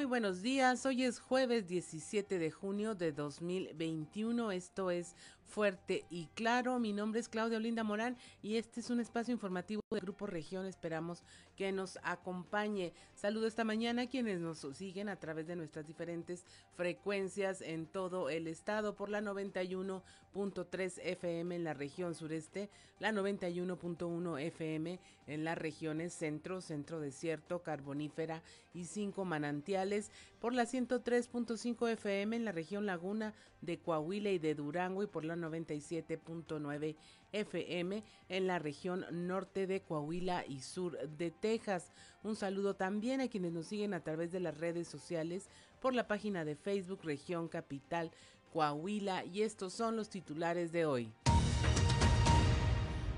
Muy buenos días, hoy es jueves 17 de junio de 2021, esto es Fuerte y Claro, mi nombre es Claudia Olinda Morán y este es un espacio informativo del Grupo Región, esperamos que nos acompañe. Saludo esta mañana a quienes nos siguen a través de nuestras diferentes frecuencias en todo el estado por la 91.3 FM en la región sureste, la 91.1 FM en las regiones centro, centro desierto, carbonífera y cinco manantiales, por la 103.5 FM en la región laguna de Coahuila y de Durango y por la 97.9 FM en la región norte de Coahuila y sur de Texas. Un saludo también a quienes nos siguen a través de las redes sociales por la página de Facebook Región Capital Coahuila y estos son los titulares de hoy.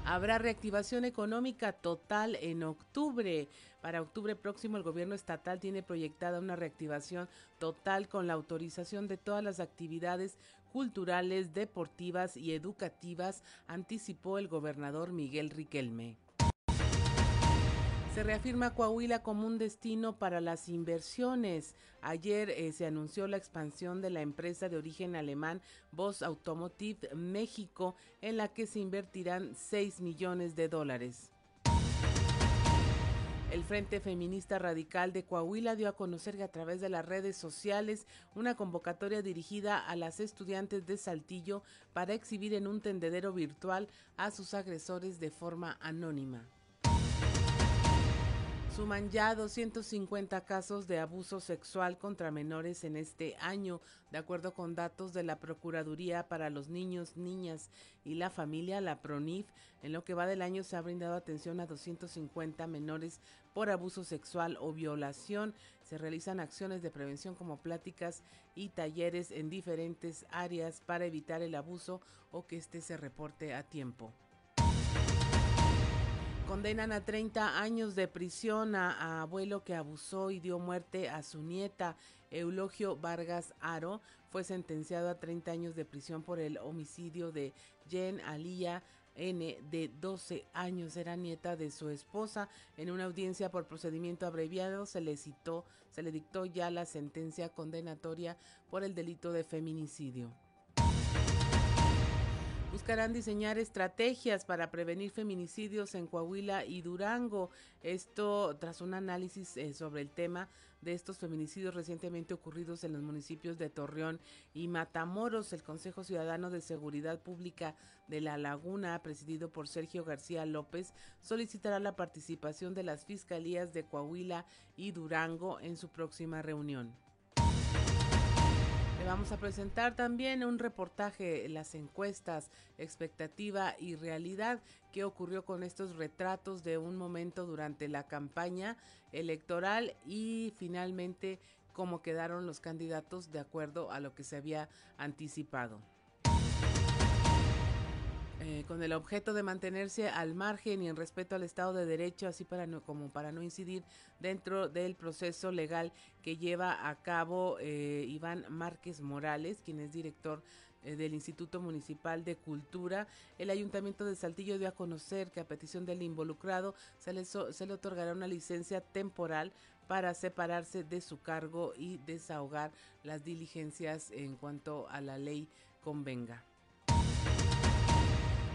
Habrá reactivación económica total en octubre. Para octubre próximo el gobierno estatal tiene proyectada una reactivación total con la autorización de todas las actividades culturales, deportivas y educativas, anticipó el gobernador Miguel Riquelme. Se reafirma Coahuila como un destino para las inversiones. Ayer eh, se anunció la expansión de la empresa de origen alemán Voss Automotive México, en la que se invertirán 6 millones de dólares. El Frente Feminista Radical de Coahuila dio a conocer que a través de las redes sociales una convocatoria dirigida a las estudiantes de Saltillo para exhibir en un tendedero virtual a sus agresores de forma anónima. Suman ya 250 casos de abuso sexual contra menores en este año, de acuerdo con datos de la Procuraduría para los Niños, Niñas y la Familia, la PRONIF. En lo que va del año se ha brindado atención a 250 menores por abuso sexual o violación. Se realizan acciones de prevención como pláticas y talleres en diferentes áreas para evitar el abuso o que éste se reporte a tiempo. Condenan a 30 años de prisión a, abuelo que abusó y dio muerte a su nieta. Eulogio Vargas Aro fue sentenciado a 30 años de prisión por el homicidio de Jen Alía N de 12 años era nieta de su esposa. En una audiencia por procedimiento abreviado se le citó, se le dictó ya la sentencia condenatoria por el delito de feminicidio buscarán diseñar estrategias para prevenir feminicidios en Coahuila y Durango. Esto tras un análisis eh, sobre el tema de estos feminicidios recientemente ocurridos en los municipios de Torreón y Matamoros. El Consejo Ciudadano de Seguridad Pública de La Laguna, presidido por Sergio García López, solicitará la participación de las fiscalías de Coahuila y Durango en su próxima reunión vamos a presentar también un reportaje, las encuestas, expectativa y realidad, qué ocurrió con estos retratos de un momento durante la campaña electoral y finalmente cómo quedaron los candidatos de acuerdo a lo que se había anticipado. Eh, con el objeto de mantenerse al margen y en respeto al Estado de Derecho, así para no, como para no incidir dentro del proceso legal que lleva a cabo eh, Iván Márquez Morales, quien es director eh, del Instituto Municipal de Cultura. El Ayuntamiento de Saltillo dio a conocer que a petición del involucrado se le, se le otorgará una licencia temporal para separarse de su cargo y desahogar las diligencias en cuanto a la ley convenga.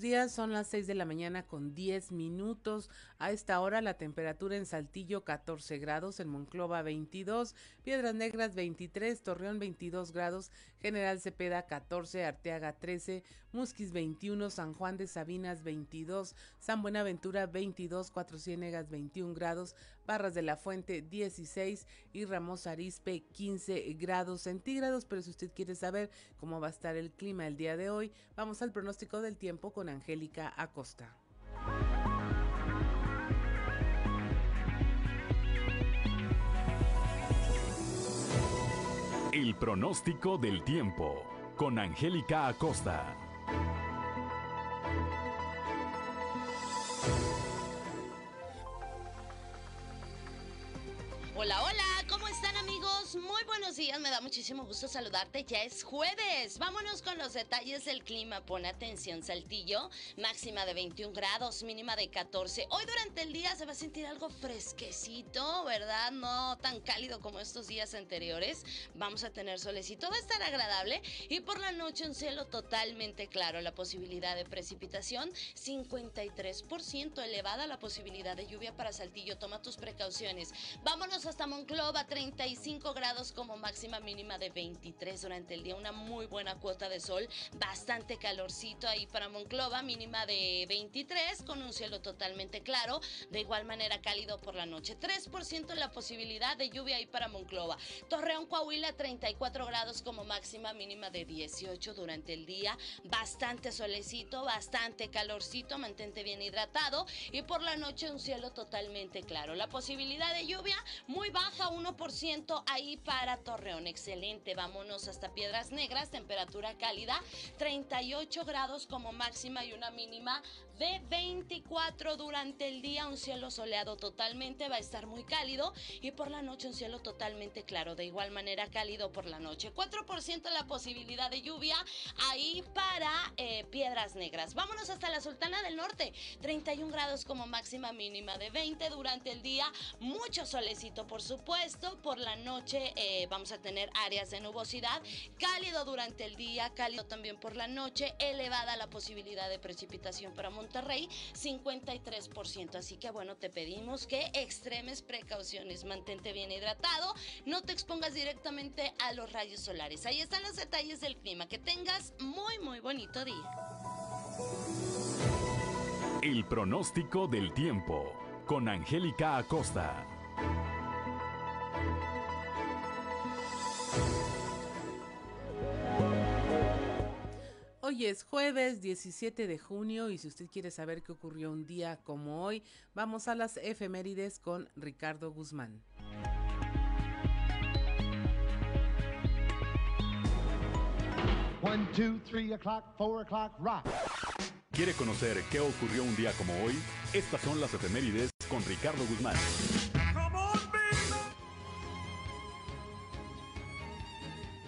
Días. Son las 6 de la mañana con 10 minutos. A esta hora la temperatura en Saltillo 14 grados, en Monclova 22, Piedras Negras 23, Torreón 22 grados, General Cepeda 14, Arteaga 13, Musquis 21, San Juan de Sabinas 22, San Buenaventura 22, Cuatro Ciénegas 21 grados, Barras de la Fuente 16 y Ramos Arispe 15 grados centígrados. Pero si usted quiere saber cómo va a estar el clima el día de hoy, vamos al pronóstico del tiempo con Angélica Acosta. El pronóstico del tiempo con Angélica Acosta. Hola, hola. Muy buenos días, me da muchísimo gusto saludarte. Ya es jueves. Vámonos con los detalles del clima. Pon atención, Saltillo. Máxima de 21 grados, mínima de 14. Hoy durante el día se va a sentir algo fresquecito, ¿verdad? No tan cálido como estos días anteriores. Vamos a tener solecito, va a estar agradable. Y por la noche un cielo totalmente claro. La posibilidad de precipitación, 53% elevada la posibilidad de lluvia para Saltillo. Toma tus precauciones. Vámonos hasta Monclova, 35 grados como máxima mínima de 23 durante el día. Una muy buena cuota de sol, bastante calorcito ahí para Monclova, mínima de 23 con un cielo totalmente claro. De igual manera cálido por la noche. 3% la posibilidad de lluvia ahí para Monclova. Torreón, Coahuila, 34 grados como máxima mínima de 18 durante el día. Bastante solecito, bastante calorcito. Mantente bien hidratado. Y por la noche un cielo totalmente claro. La posibilidad de lluvia muy baja, 1% ahí para Torreón. Excelente. Vámonos hasta Piedras Negras, temperatura cálida, 38 grados como máxima y una mínima de 24 durante el día, un cielo soleado totalmente, va a estar muy cálido y por la noche un cielo totalmente claro, de igual manera cálido por la noche. 4% la posibilidad de lluvia ahí para eh, Piedras Negras. Vámonos hasta la Sultana del Norte, 31 grados como máxima mínima de 20 durante el día, mucho solecito por supuesto, por la noche eh, vamos a tener áreas de nubosidad, cálido durante el día, cálido también por la noche, elevada la posibilidad de precipitación para Monterrey, 53%. Así que bueno, te pedimos que extremes precauciones, mantente bien hidratado, no te expongas directamente a los rayos solares. Ahí están los detalles del clima. Que tengas muy, muy bonito día. El pronóstico del tiempo con Angélica Acosta. Hoy es jueves 17 de junio y si usted quiere saber qué ocurrió un día como hoy, vamos a las efemérides con Ricardo Guzmán. One, two, three o'clock, four o'clock, rock. ¿Quiere conocer qué ocurrió un día como hoy? Estas son las efemérides con Ricardo Guzmán.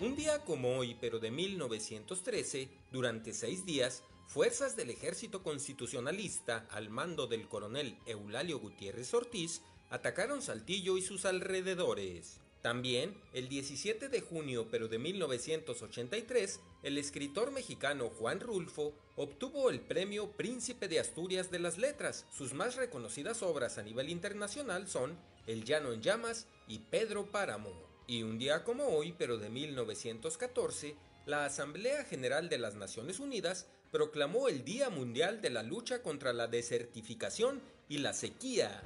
Un día como hoy, pero de 1913, durante seis días, fuerzas del ejército constitucionalista, al mando del coronel Eulalio Gutiérrez Ortiz, atacaron Saltillo y sus alrededores. También, el 17 de junio, pero de 1983, el escritor mexicano Juan Rulfo obtuvo el premio Príncipe de Asturias de las Letras. Sus más reconocidas obras a nivel internacional son El Llano en Llamas y Pedro Páramo. Y un día como hoy, pero de 1914, la Asamblea General de las Naciones Unidas proclamó el Día Mundial de la Lucha contra la Desertificación y la Sequía.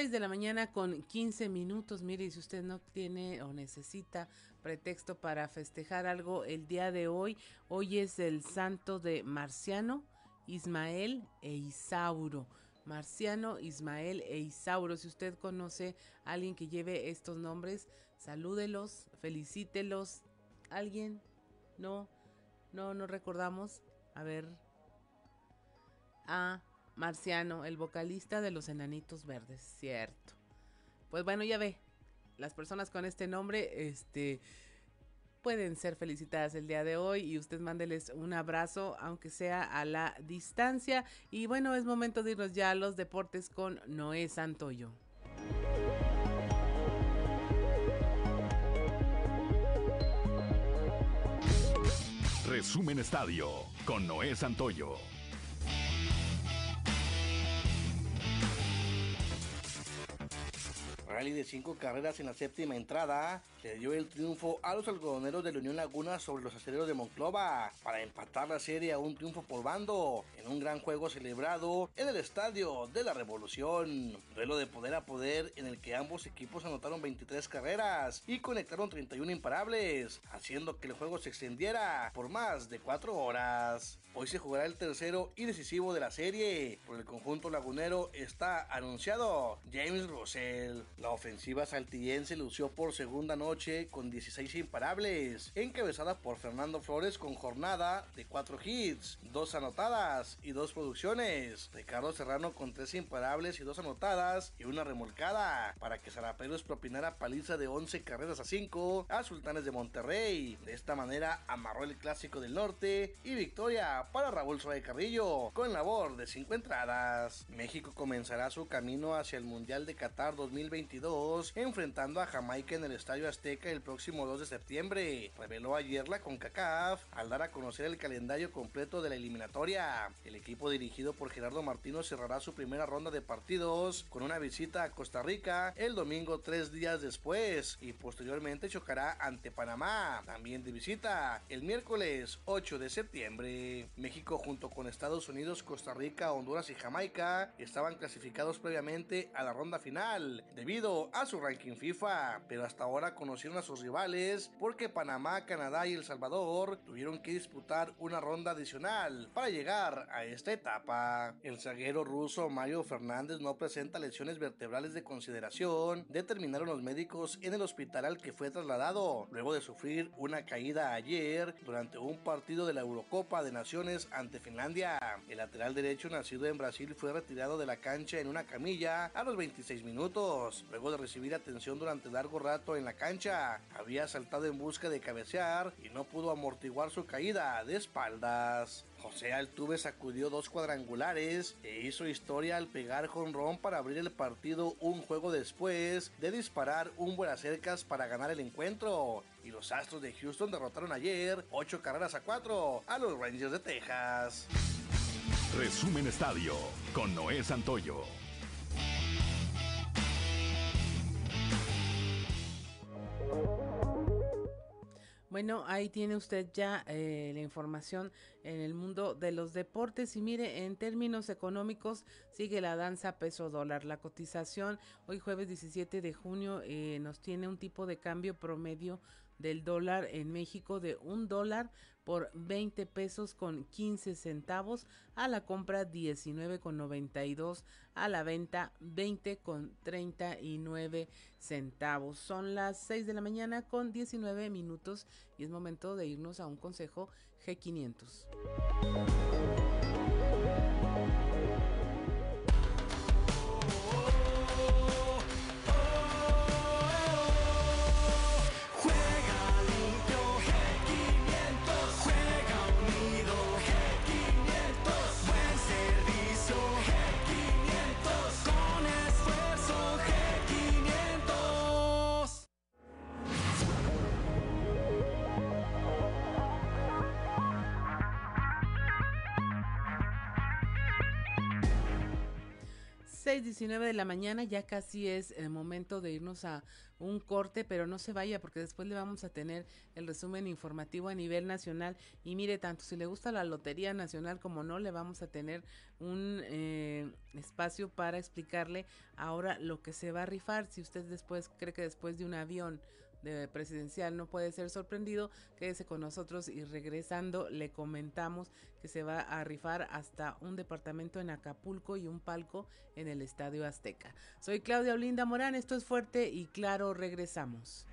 6 de la mañana con 15 minutos. Mire, si usted no tiene o necesita pretexto para festejar algo el día de hoy, hoy es el santo de Marciano, Ismael e Isauro. Marciano, Ismael e Isauro. Si usted conoce a alguien que lleve estos nombres, salúdelos, felicítelos. ¿Alguien? No, no, no recordamos. A ver. Ah, Marciano, el vocalista de los Enanitos Verdes, cierto. Pues bueno, ya ve, las personas con este nombre, este, pueden ser felicitadas el día de hoy y usted mándeles un abrazo, aunque sea a la distancia. Y bueno, es momento de irnos ya a los deportes con Noé Santoyo. Resumen Estadio con Noé Santoyo. Rally de cinco carreras en la séptima entrada le dio el triunfo a los algodoneros de la Unión Laguna sobre los aceleros de Monclova para empatar la serie a un triunfo por bando en un gran juego celebrado en el Estadio de la Revolución. Duelo de poder a poder en el que ambos equipos anotaron 23 carreras y conectaron 31 imparables, haciendo que el juego se extendiera por más de 4 horas. Hoy se jugará el tercero y decisivo de la serie. Por el conjunto lagunero está anunciado James Russell. La ofensiva saltillense lució por segunda noche con 16 imparables, encabezada por Fernando Flores con jornada de 4 hits, 2 anotadas y 2 producciones. Ricardo Serrano con 3 imparables y 2 anotadas y una remolcada para que Zaraperos propinara paliza de 11 carreras a 5 a Sultanes de Monterrey. De esta manera amarró el clásico del norte y victoria para Raúl Suárez Carrillo, con labor de 5 entradas. México comenzará su camino hacia el Mundial de Qatar 2022, enfrentando a Jamaica en el Estadio Azteca el próximo 2 de septiembre. Reveló ayer la CONCACAF al dar a conocer el calendario completo de la eliminatoria. El equipo dirigido por Gerardo Martino cerrará su primera ronda de partidos con una visita a Costa Rica el domingo tres días después y posteriormente chocará ante Panamá, también de visita, el miércoles 8 de septiembre. México junto con Estados Unidos, Costa Rica, Honduras y Jamaica estaban clasificados previamente a la ronda final debido a su ranking FIFA, pero hasta ahora conocieron a sus rivales porque Panamá, Canadá y El Salvador tuvieron que disputar una ronda adicional para llegar a esta etapa. El zaguero ruso Mario Fernández no presenta lesiones vertebrales de consideración, determinaron los médicos en el hospital al que fue trasladado luego de sufrir una caída ayer durante un partido de la Eurocopa de Naciones ante Finlandia. El lateral derecho nacido en Brasil fue retirado de la cancha en una camilla a los 26 minutos, luego de recibir atención durante largo rato en la cancha. Había saltado en busca de cabecear y no pudo amortiguar su caída de espaldas. José Altuve sacudió dos cuadrangulares e hizo historia al pegar jonrón para abrir el partido un juego después de disparar un cercas para ganar el encuentro. Y los Astros de Houston derrotaron ayer 8 carreras a 4 a los Rangers de Texas. Resumen Estadio con Noé Santoyo. Bueno, ahí tiene usted ya eh, la información en el mundo de los deportes y mire, en términos económicos sigue la danza peso dólar. La cotización hoy jueves 17 de junio eh, nos tiene un tipo de cambio promedio del dólar en México de un dólar por 20 pesos con 15 centavos, a la compra 19 con 92, a la venta 20 con 39 centavos. Son las 6 de la mañana con 19 minutos y es momento de irnos a un consejo G500. Diecinueve de la mañana, ya casi es el momento de irnos a un corte, pero no se vaya porque después le vamos a tener el resumen informativo a nivel nacional. Y mire, tanto si le gusta la Lotería Nacional como no, le vamos a tener un eh, espacio para explicarle ahora lo que se va a rifar. Si usted después cree que después de un avión de presidencial no puede ser sorprendido, quédese con nosotros y regresando le comentamos que se va a rifar hasta un departamento en Acapulco y un palco en el Estadio Azteca. Soy Claudia Olinda Morán, esto es fuerte y claro, regresamos.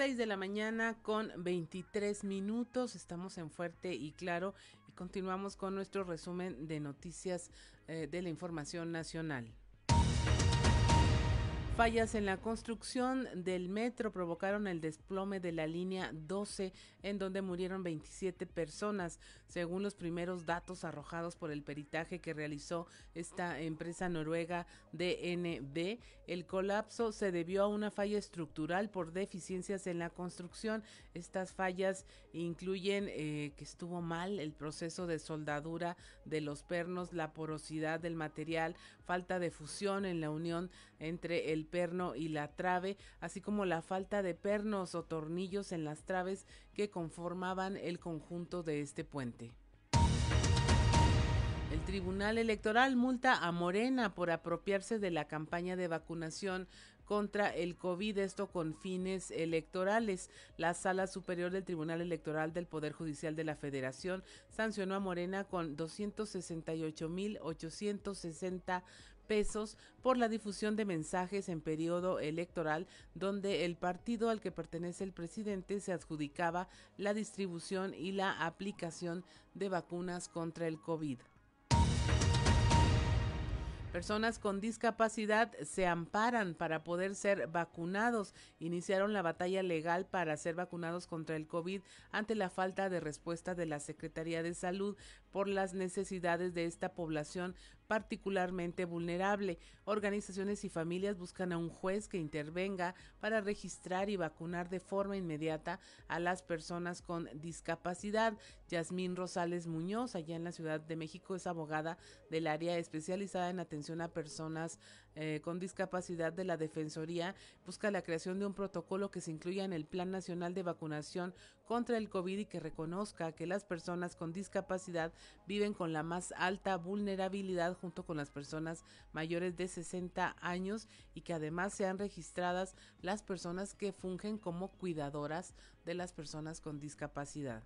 6 de la mañana con 23 minutos. Estamos en Fuerte y Claro y continuamos con nuestro resumen de noticias eh, de la información nacional. Fallas en la construcción del metro provocaron el desplome de la línea 12, en donde murieron 27 personas, según los primeros datos arrojados por el peritaje que realizó esta empresa noruega DNB. El colapso se debió a una falla estructural por deficiencias en la construcción. Estas fallas incluyen eh, que estuvo mal el proceso de soldadura de los pernos, la porosidad del material, falta de fusión en la unión entre el perno y la trave, así como la falta de pernos o tornillos en las traves que conformaban el conjunto de este puente. El Tribunal Electoral multa a Morena por apropiarse de la campaña de vacunación contra el COVID, esto con fines electorales. La Sala Superior del Tribunal Electoral del Poder Judicial de la Federación sancionó a Morena con 268.860 pesos por la difusión de mensajes en periodo electoral donde el partido al que pertenece el presidente se adjudicaba la distribución y la aplicación de vacunas contra el COVID. Personas con discapacidad se amparan para poder ser vacunados. Iniciaron la batalla legal para ser vacunados contra el COVID ante la falta de respuesta de la Secretaría de Salud por las necesidades de esta población particularmente vulnerable. Organizaciones y familias buscan a un juez que intervenga para registrar y vacunar de forma inmediata a las personas con discapacidad. Yasmín Rosales Muñoz, allá en la Ciudad de México, es abogada del área especializada en atención a personas eh, con discapacidad de la Defensoría busca la creación de un protocolo que se incluya en el Plan Nacional de Vacunación contra el COVID y que reconozca que las personas con discapacidad viven con la más alta vulnerabilidad junto con las personas mayores de 60 años y que además sean registradas las personas que fungen como cuidadoras de las personas con discapacidad.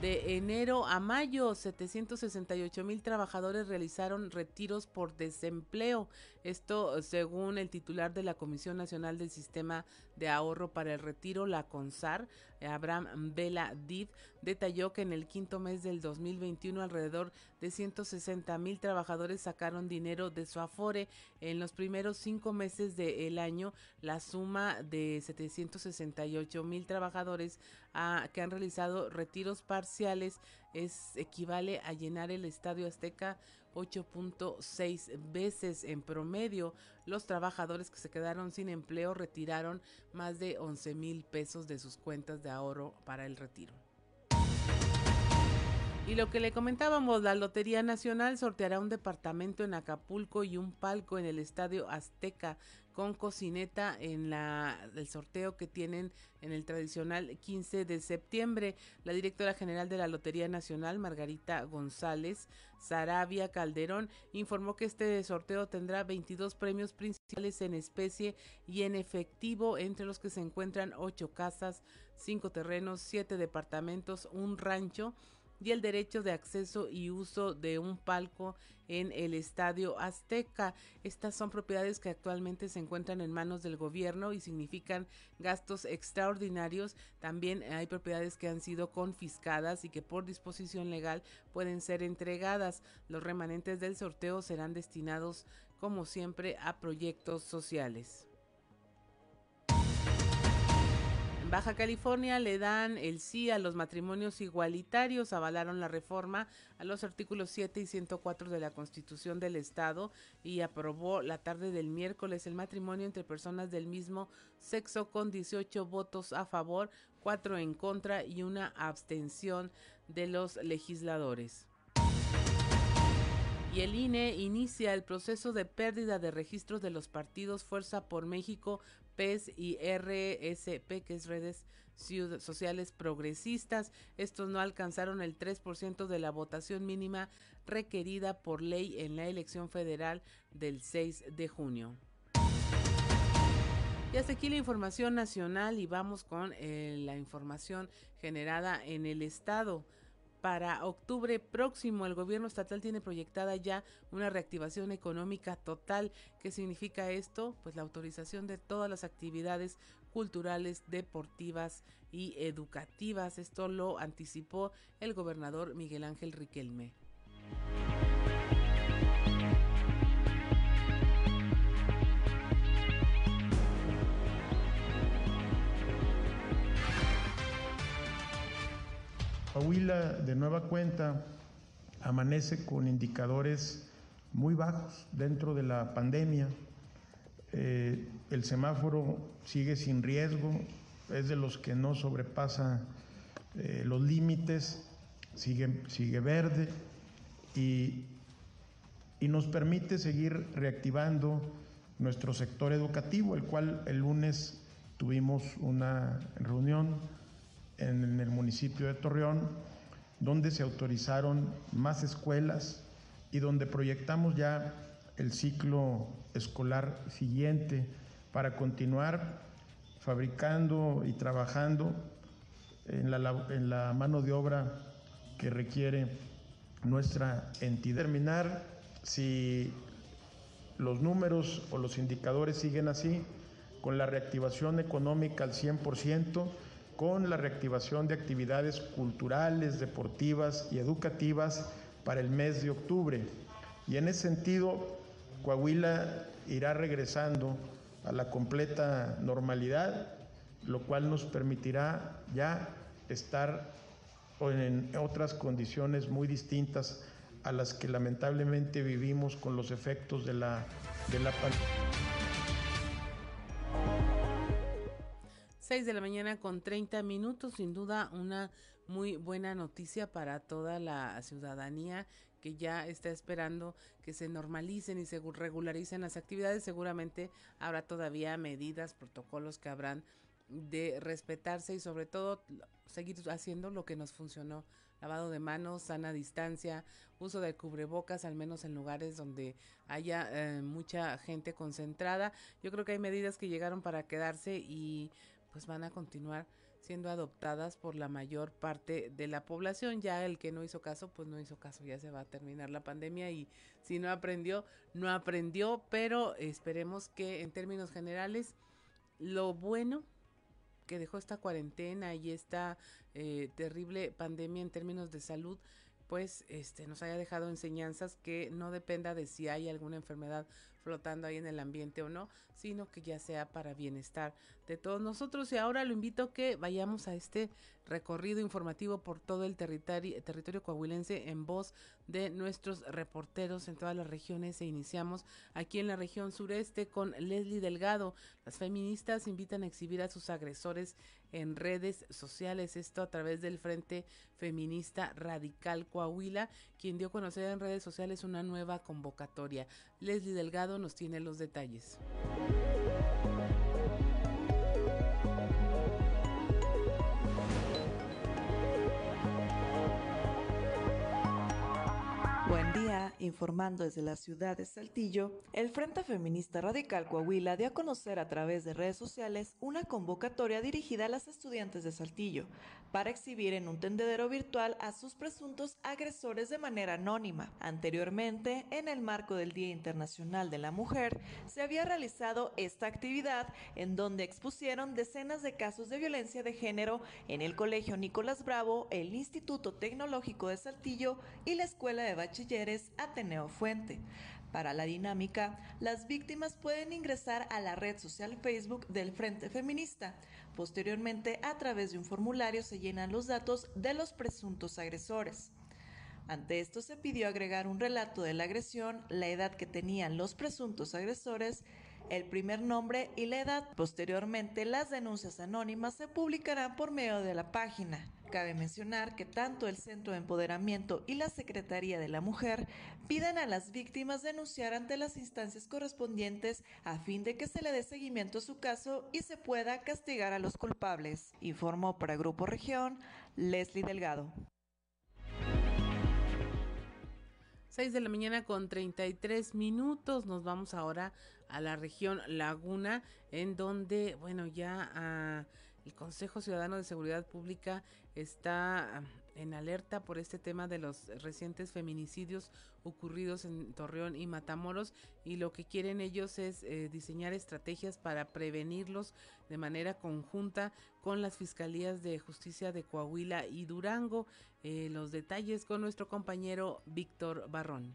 De enero a mayo, 768 mil trabajadores realizaron retiros por desempleo. Esto según el titular de la Comisión Nacional del Sistema de Ahorro para el Retiro, la CONSAR, Abraham Vela Div, detalló que en el quinto mes del 2021 alrededor de 160 mil trabajadores sacaron dinero de su afore. En los primeros cinco meses del año, la suma de 768 mil trabajadores que han realizado retiros parciales es equivale a llenar el Estadio Azteca 8.6 veces en promedio. Los trabajadores que se quedaron sin empleo retiraron más de 11 mil pesos de sus cuentas de ahorro para el retiro. Y lo que le comentábamos, la Lotería Nacional sorteará un departamento en Acapulco y un palco en el Estadio Azteca con cocineta en la el sorteo que tienen en el tradicional 15 de septiembre. La directora general de la Lotería Nacional, Margarita González Sarabia Calderón, informó que este sorteo tendrá 22 premios principales en especie y en efectivo, entre los que se encuentran ocho casas, cinco terrenos, siete departamentos, un rancho y el derecho de acceso y uso de un palco en el Estadio Azteca. Estas son propiedades que actualmente se encuentran en manos del gobierno y significan gastos extraordinarios. También hay propiedades que han sido confiscadas y que por disposición legal pueden ser entregadas. Los remanentes del sorteo serán destinados, como siempre, a proyectos sociales. Baja California le dan el sí a los matrimonios igualitarios, avalaron la reforma a los artículos 7 y 104 de la Constitución del Estado y aprobó la tarde del miércoles el matrimonio entre personas del mismo sexo con 18 votos a favor, 4 en contra y una abstención de los legisladores. Y el INE inicia el proceso de pérdida de registros de los partidos Fuerza por México, PES y RSP, que es redes sociales progresistas. Estos no alcanzaron el 3% de la votación mínima requerida por ley en la elección federal del 6 de junio. Y hasta aquí la información nacional y vamos con eh, la información generada en el estado. Para octubre próximo, el gobierno estatal tiene proyectada ya una reactivación económica total. ¿Qué significa esto? Pues la autorización de todas las actividades culturales, deportivas y educativas. Esto lo anticipó el gobernador Miguel Ángel Riquelme. Coahuila de nueva cuenta amanece con indicadores muy bajos dentro de la pandemia. Eh, el semáforo sigue sin riesgo, es de los que no sobrepasa eh, los límites, sigue, sigue verde y, y nos permite seguir reactivando nuestro sector educativo, el cual el lunes tuvimos una reunión en el municipio de Torreón, donde se autorizaron más escuelas y donde proyectamos ya el ciclo escolar siguiente para continuar fabricando y trabajando en la, mano de obra que requiere nuestra entidad. Terminar, si los números o los indicadores siguen así, con la reactivación económica al 100%, con la reactivación de actividades culturales, deportivas y educativas para el mes de octubre. Y en ese sentido, Coahuila irá regresando a la completa normalidad, lo cual nos permitirá ya estar en otras condiciones muy distintas a las que lamentablemente vivimos con los efectos de la, de la pandemia. 6 de la mañana con 30 minutos, sin duda una muy buena noticia para toda la ciudadanía que ya está esperando que se normalicen y se regularicen las actividades. Seguramente habrá todavía medidas, protocolos que habrán de respetarse y sobre todo seguir haciendo lo que nos funcionó. Lavado de manos, sana distancia, uso de cubrebocas, al menos en lugares donde haya eh, mucha gente concentrada. Yo creo que hay medidas que llegaron para quedarse y pues van a continuar siendo adoptadas por la mayor parte de la población. Ya el que no hizo caso, pues no hizo caso, ya se va a terminar la pandemia y si no aprendió, no aprendió, pero esperemos que en términos generales lo bueno que dejó esta cuarentena y esta eh, terrible pandemia en términos de salud, pues este nos haya dejado enseñanzas que no dependa de si hay alguna enfermedad flotando ahí en el ambiente o no, sino que ya sea para bienestar de todos nosotros. Y ahora lo invito a que vayamos a este recorrido informativo por todo el territorio, territorio coahuilense en voz de nuestros reporteros en todas las regiones e iniciamos aquí en la región sureste con Leslie Delgado. Las feministas invitan a exhibir a sus agresores en redes sociales, esto a través del Frente Feminista Radical Coahuila, quien dio a conocer en redes sociales una nueva convocatoria. Leslie Delgado nos tiene los detalles. Informando desde la ciudad de Saltillo, el Frente Feminista Radical Coahuila dio a conocer a través de redes sociales una convocatoria dirigida a las estudiantes de Saltillo para exhibir en un tendedero virtual a sus presuntos agresores de manera anónima. Anteriormente, en el marco del Día Internacional de la Mujer, se había realizado esta actividad en donde expusieron decenas de casos de violencia de género en el Colegio Nicolás Bravo, el Instituto Tecnológico de Saltillo y la Escuela de Bachilleres Ateneo Fuente. Para la dinámica, las víctimas pueden ingresar a la red social Facebook del Frente Feminista. Posteriormente, a través de un formulario se llenan los datos de los presuntos agresores. Ante esto se pidió agregar un relato de la agresión, la edad que tenían los presuntos agresores, el primer nombre y la edad. Posteriormente, las denuncias anónimas se publicarán por medio de la página. Cabe mencionar que tanto el Centro de Empoderamiento y la Secretaría de la Mujer piden a las víctimas denunciar ante las instancias correspondientes a fin de que se le dé seguimiento a su caso y se pueda castigar a los culpables. Informó para Grupo Región Leslie Delgado. 6 de la mañana con 33 minutos. Nos vamos ahora a la región Laguna, en donde, bueno, ya ah, el Consejo Ciudadano de Seguridad Pública está ah, en alerta por este tema de los recientes feminicidios ocurridos en Torreón y Matamoros y lo que quieren ellos es eh, diseñar estrategias para prevenirlos de manera conjunta con las fiscalías de justicia de Coahuila y Durango. Eh, los detalles con nuestro compañero Víctor Barrón.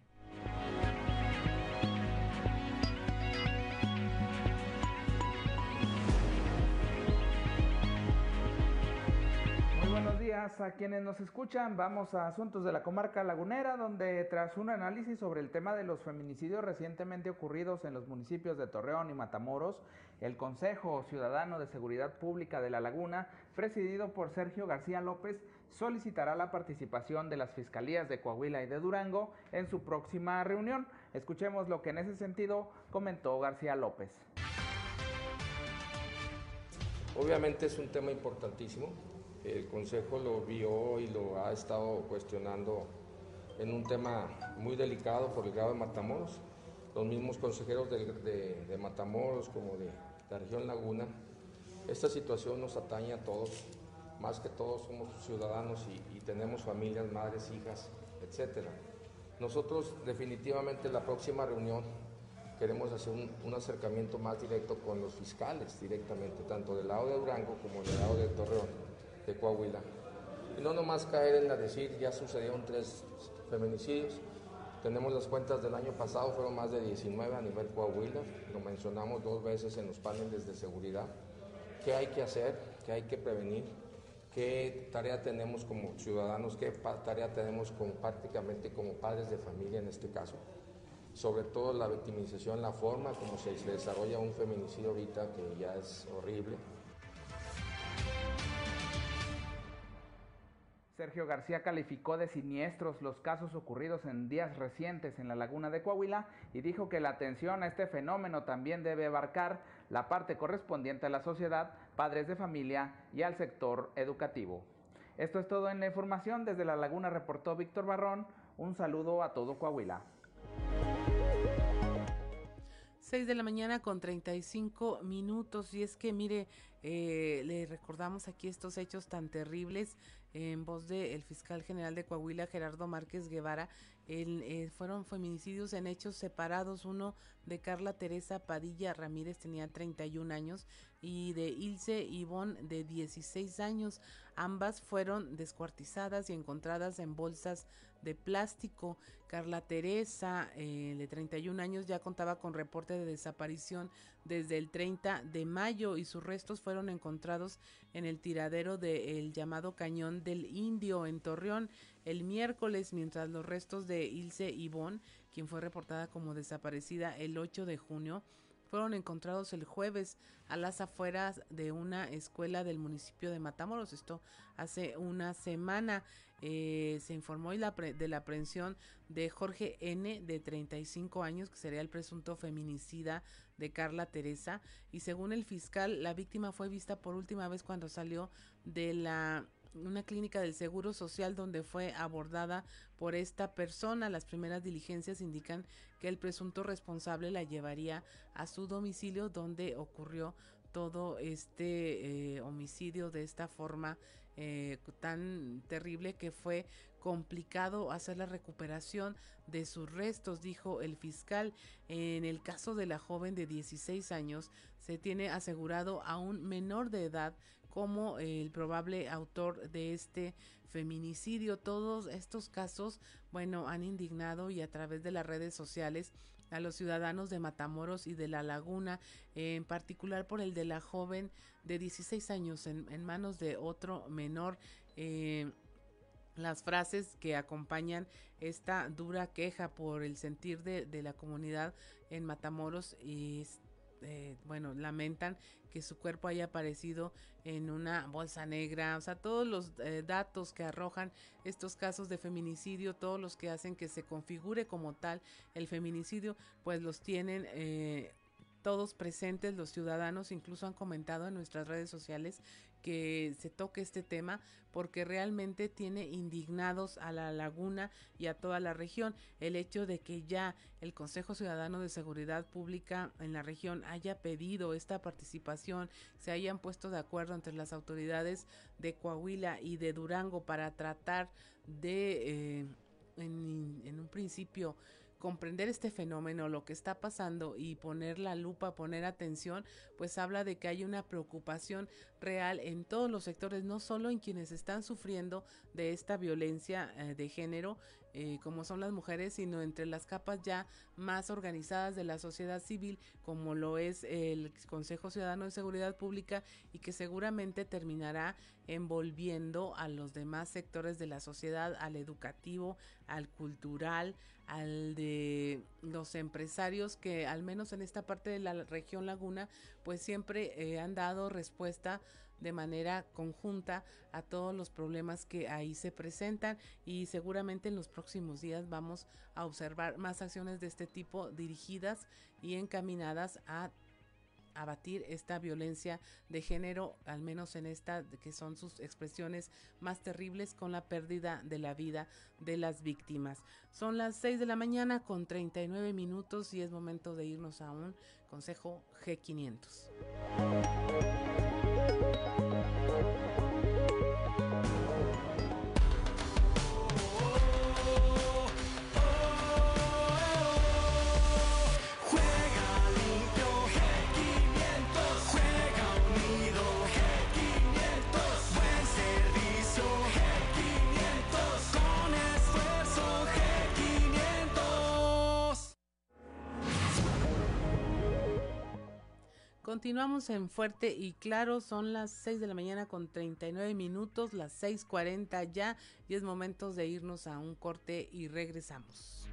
Días a quienes nos escuchan. Vamos a asuntos de la comarca lagunera, donde tras un análisis sobre el tema de los feminicidios recientemente ocurridos en los municipios de Torreón y Matamoros, el Consejo Ciudadano de Seguridad Pública de la Laguna, presidido por Sergio García López, solicitará la participación de las fiscalías de Coahuila y de Durango en su próxima reunión. Escuchemos lo que en ese sentido comentó García López. Obviamente es un tema importantísimo. El Consejo lo vio y lo ha estado cuestionando en un tema muy delicado por el grado de Matamoros. Los mismos consejeros de, Matamoros como de la región Laguna, esta situación nos atañe a todos, más que todos somos ciudadanos y, tenemos familias, madres, hijas, etc. Nosotros definitivamente la próxima reunión queremos hacer un, acercamiento más directo con los fiscales directamente, tanto del lado de Durango como del lado de Torreón, de Coahuila. Y no nomás caer en la decir, ya sucedieron tres feminicidios, tenemos las cuentas del año pasado, fueron más de 19 a nivel Coahuila, lo mencionamos dos veces en los paneles de seguridad. ¿Qué hay que hacer? ¿Qué hay que prevenir? ¿Qué tarea tenemos como ciudadanos? ¿Qué tarea tenemos como, prácticamente como padres de familia en este caso? sobre todo la victimización, la forma como se, desarrolla un feminicidio ahorita, que ya es horrible. Sergio García calificó de siniestros los casos ocurridos en días recientes en la laguna de Coahuila y dijo que la atención a este fenómeno también debe abarcar la parte correspondiente a la sociedad, padres de familia y al sector educativo. Esto es todo en la información. Desde la laguna reportó Víctor Barrón. Un saludo a todo Coahuila. 6 de la mañana con 35 minutos. Y es que, mire, eh, le recordamos aquí estos hechos tan terribles en voz del fiscal general de Coahuila, Gerardo Márquez Guevara. Eh, fueron feminicidios en hechos separados. Uno de Carla Teresa Padilla Ramírez tenía 31 años y de Ilse Ivón de 16 años. Ambas fueron descuartizadas y encontradas en bolsas de plástico. Carla Teresa, eh, de 31 años, ya contaba con reporte de desaparición desde el 30 de mayo y sus restos fueron encontrados en el tiradero del llamado Cañón del Indio en Torreón el miércoles, mientras los restos de Ilse Ivón, quien fue reportada como desaparecida el 8 de junio, fueron encontrados el jueves a las afueras de una escuela del municipio de Matamoros. Esto hace una semana. Eh, se informó de la aprehensión de Jorge N., de 35 años, que sería el presunto feminicida de Carla Teresa. Y según el fiscal, la víctima fue vista por última vez cuando salió de la una clínica del Seguro Social donde fue abordada por esta persona. Las primeras diligencias indican que el presunto responsable la llevaría a su domicilio donde ocurrió todo este eh, homicidio de esta forma eh, tan terrible que fue complicado hacer la recuperación de sus restos, dijo el fiscal. En el caso de la joven de 16 años, se tiene asegurado a un menor de edad como el probable autor de este feminicidio. Todos estos casos, bueno, han indignado y a través de las redes sociales a los ciudadanos de Matamoros y de La Laguna, en particular por el de la joven de 16 años en, manos de otro menor. Eh, las frases que acompañan esta dura queja por el sentir de, la comunidad en Matamoros y eh, bueno, lamentan que su cuerpo haya aparecido en una bolsa negra, o sea, todos los eh, datos que arrojan estos casos de feminicidio, todos los que hacen que se configure como tal el feminicidio, pues los tienen eh, todos presentes, los ciudadanos incluso han comentado en nuestras redes sociales que se toque este tema porque realmente tiene indignados a la laguna y a toda la región. El hecho de que ya el Consejo Ciudadano de Seguridad Pública en la región haya pedido esta participación, se hayan puesto de acuerdo entre las autoridades de Coahuila y de Durango para tratar de, eh, en un principio, comprender este fenómeno, lo que está pasando y poner la lupa, poner atención, pues habla de que hay una preocupación real en todos los sectores, no solo en quienes están sufriendo de esta violencia eh, de género, eh, como son las mujeres, sino entre las capas ya más organizadas de la sociedad civil, como lo es el Consejo Ciudadano de Seguridad Pública y que seguramente terminará envolviendo a los demás sectores de la sociedad, al educativo, al cultural, al de los empresarios que al menos en esta parte de la región laguna pues siempre eh, han dado respuesta de manera conjunta a todos los problemas que ahí se presentan y seguramente en los próximos días vamos a observar más acciones de este tipo dirigidas y encaminadas a abatir esta violencia de género, al menos en esta que son sus expresiones más terribles con la pérdida de la vida de las víctimas. Son las 6 de la mañana con 39 minutos y es momento de irnos a un consejo G500. Thank you. Continuamos en Fuerte y Claro, son las 6 de la mañana con 39 minutos, las 6.40 ya, y es momento de irnos a un corte y regresamos.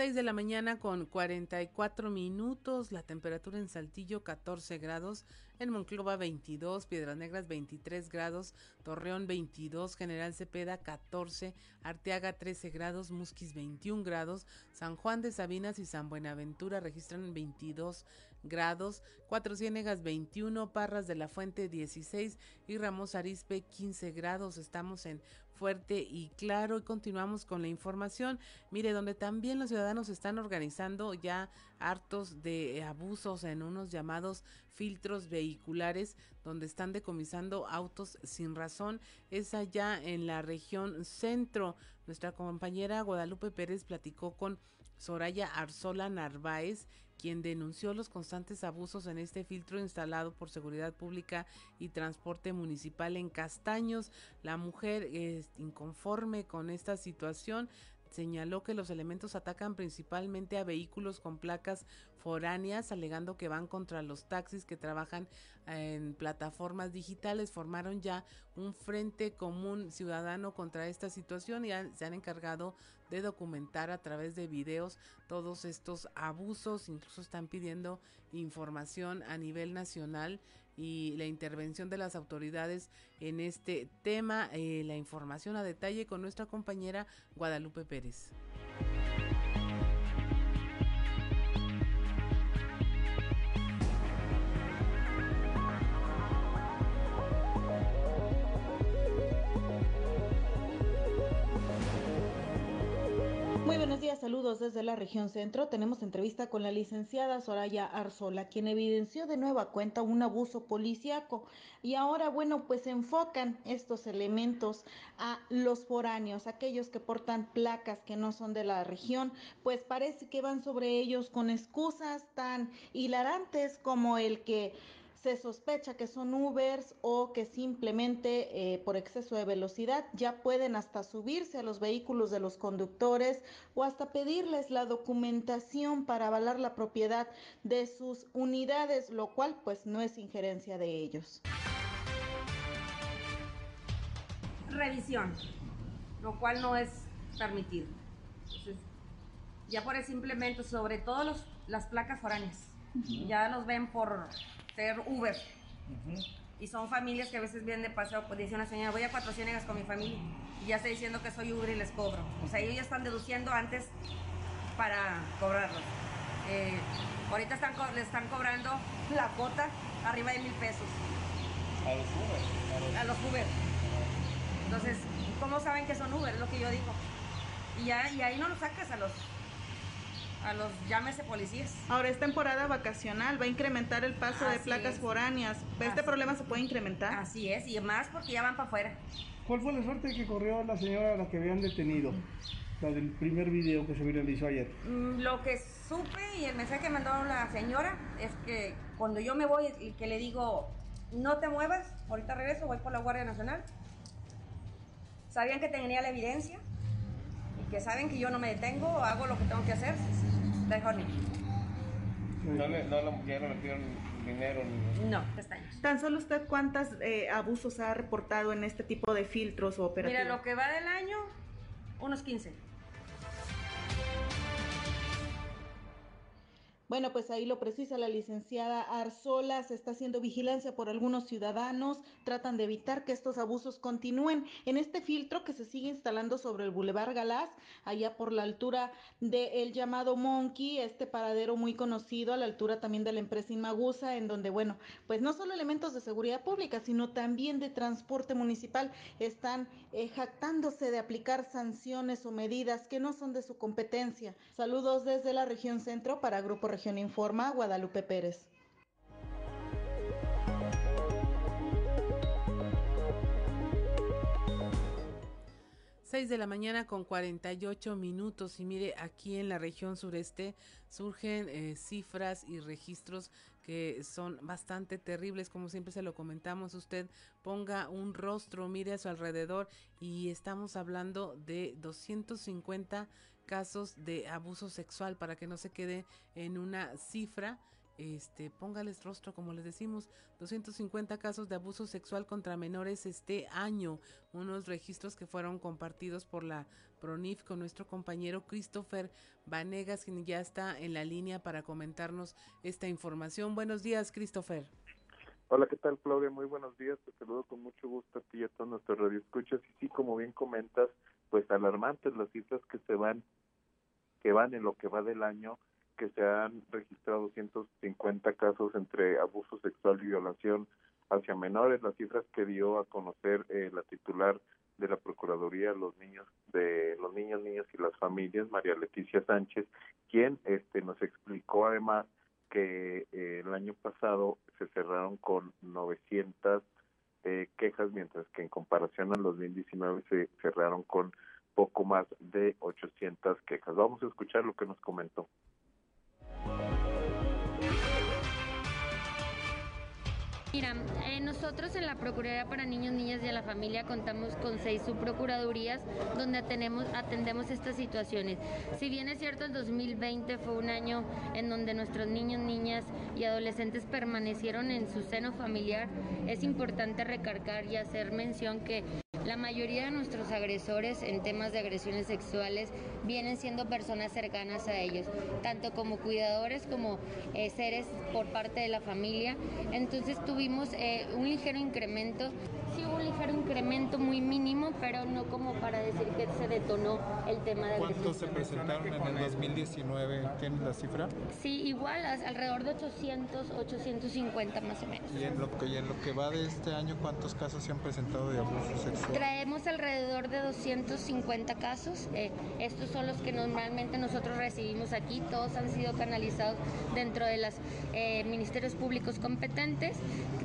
6 de la mañana con 44 minutos, la temperatura en Saltillo 14 grados, en Monclova 22, Piedras Negras 23 grados, Torreón 22, General Cepeda 14, Arteaga 13 grados, Musquis 21 grados, San Juan de Sabinas y San Buenaventura registran 22 grados, Cuatro Ciénegas 21, Parras de la Fuente 16 y Ramos Arispe 15 grados. Estamos en fuerte y claro y continuamos con la información. Mire, donde también los ciudadanos están organizando ya hartos de abusos en unos llamados filtros vehiculares donde están decomisando autos sin razón. Es allá en la región centro. Nuestra compañera Guadalupe Pérez platicó con Soraya Arzola Narváez, quien denunció los constantes abusos en este filtro instalado por Seguridad Pública y Transporte Municipal en Castaños. La mujer inconforme con esta situación señaló que los elementos atacan principalmente a vehículos con placas foráneas, alegando que van contra los taxis que trabajan en plataformas digitales. Formaron ya un frente común ciudadano contra esta situación y se han encargado de documentar a través de videos todos estos abusos. Incluso están pidiendo información a nivel nacional y la intervención de las autoridades en este tema. Eh, la información a detalle con nuestra compañera Guadalupe Pérez. Saludos desde la región centro. Tenemos entrevista con la licenciada Soraya Arzola, quien evidenció de nueva cuenta un abuso policíaco. Y ahora, bueno, pues enfocan estos elementos a los foráneos, aquellos que portan placas que no son de la región, pues parece que van sobre ellos con excusas tan hilarantes como el que se sospecha que son Ubers o que simplemente eh, por exceso de velocidad ya pueden hasta subirse a los vehículos de los conductores o hasta pedirles la documentación para avalar la propiedad de sus unidades, lo cual pues no es injerencia de ellos. Revisión, lo cual no es permitido. ya por el simplemente, sobre todo los, las placas foráneas, ya los ven por ser Uber. Y son familias que a veces vienen de paseo, pues dice una señora, voy a cuatro ciénegas con mi familia y ya está diciendo que soy Uber y les cobro. O sea, ellos ya están deduciendo antes para cobrarlos. Eh, ahorita están, le están cobrando la cuota arriba de mil pesos. A los Uber. A los Uber. Entonces, ¿cómo saben que son Uber? Es lo que yo digo. Y, ya, y ahí no los sacas a los a los llámese policías. Ahora es temporada vacacional, va a incrementar el paso de placas foráneas. ¿Este problema se puede incrementar? Así es, y más porque ya van para afuera. ¿Cuál fue la suerte que corrió la señora a la que habían detenido? La del primer video que se viralizó ayer. Mm, Lo que supe y el mensaje que mandó la señora es que cuando yo me voy y que le digo, no te muevas, ahorita regreso, voy por la Guardia Nacional. Sabían que tenía la evidencia que saben que yo no me detengo, hago lo que tengo que hacer, dejo ir. No le, no, la mujer no le pidieron dinero ni No, pestañas. Tan solo usted cuántos eh, abusos ha reportado en este tipo de filtros o operativos. Mira, lo que va del año, unos 15. Bueno, pues ahí lo precisa la licenciada Arzola, se está haciendo vigilancia por algunos ciudadanos, tratan de evitar que estos abusos continúen. En este filtro que se sigue instalando sobre el Boulevard Galás, allá por la altura del llamado Monkey, este paradero muy conocido, a la altura también de la empresa Inmagusa, en donde, bueno, pues no solo elementos de seguridad pública, sino también de transporte municipal están eh, jactándose de aplicar sanciones o medidas que no son de su competencia. Saludos desde la región centro para Grupo Región Informa, Guadalupe Pérez. 6 de la mañana con 48 minutos y mire, aquí en la región sureste surgen eh, cifras y registros que son bastante terribles, como siempre se lo comentamos, usted ponga un rostro, mire a su alrededor y estamos hablando de 250 casos de abuso sexual para que no se quede en una cifra este, póngales rostro, como les decimos, 250 casos de abuso sexual contra menores este año, unos registros que fueron compartidos por la PRONIF con nuestro compañero Christopher Vanegas, quien ya está en la línea para comentarnos esta información. Buenos días, Christopher. Hola, ¿qué tal, Claudia? Muy buenos días. Te saludo con mucho gusto a ti y a todos nuestros radioescuchas. Y sí, como bien comentas, pues alarmantes las cifras que se van, que van en lo que va del año que se han registrado 250 casos entre abuso sexual y violación hacia menores, las cifras que dio a conocer eh, la titular de la Procuraduría los niños de los niños, niñas y las familias, María Leticia Sánchez, quien este nos explicó además que eh, el año pasado se cerraron con 900 eh, quejas, mientras que en comparación al 2019 se cerraron con poco más de 800 quejas. Vamos a escuchar lo que nos comentó. Mira, nosotros en la Procuraduría para Niños, Niñas y a la Familia contamos con seis subprocuradurías donde atendemos, atendemos estas situaciones. Si bien es cierto, el 2020 fue un año en donde nuestros niños, niñas y adolescentes permanecieron en su seno familiar, es importante recargar y hacer mención que la mayoría de nuestros agresores en temas de agresiones sexuales vienen siendo personas cercanas a ellos, tanto como cuidadores como eh, seres por parte de la familia. Entonces tuvimos eh, un ligero incremento, sí hubo un ligero incremento muy mínimo, pero no como para decir que se detonó el tema de ¿Cuántos se presentaron en el 2019? ¿Tienes la cifra? Sí, igual, alrededor de 800, 850 más o menos. ¿Y en lo que, y en lo que va de este año, cuántos casos se han presentado de abuso sexual? Traemos alrededor de 250 casos. Eh, estos son los que normalmente nosotros recibimos aquí. Todos han sido canalizados dentro de los eh, ministerios públicos competentes.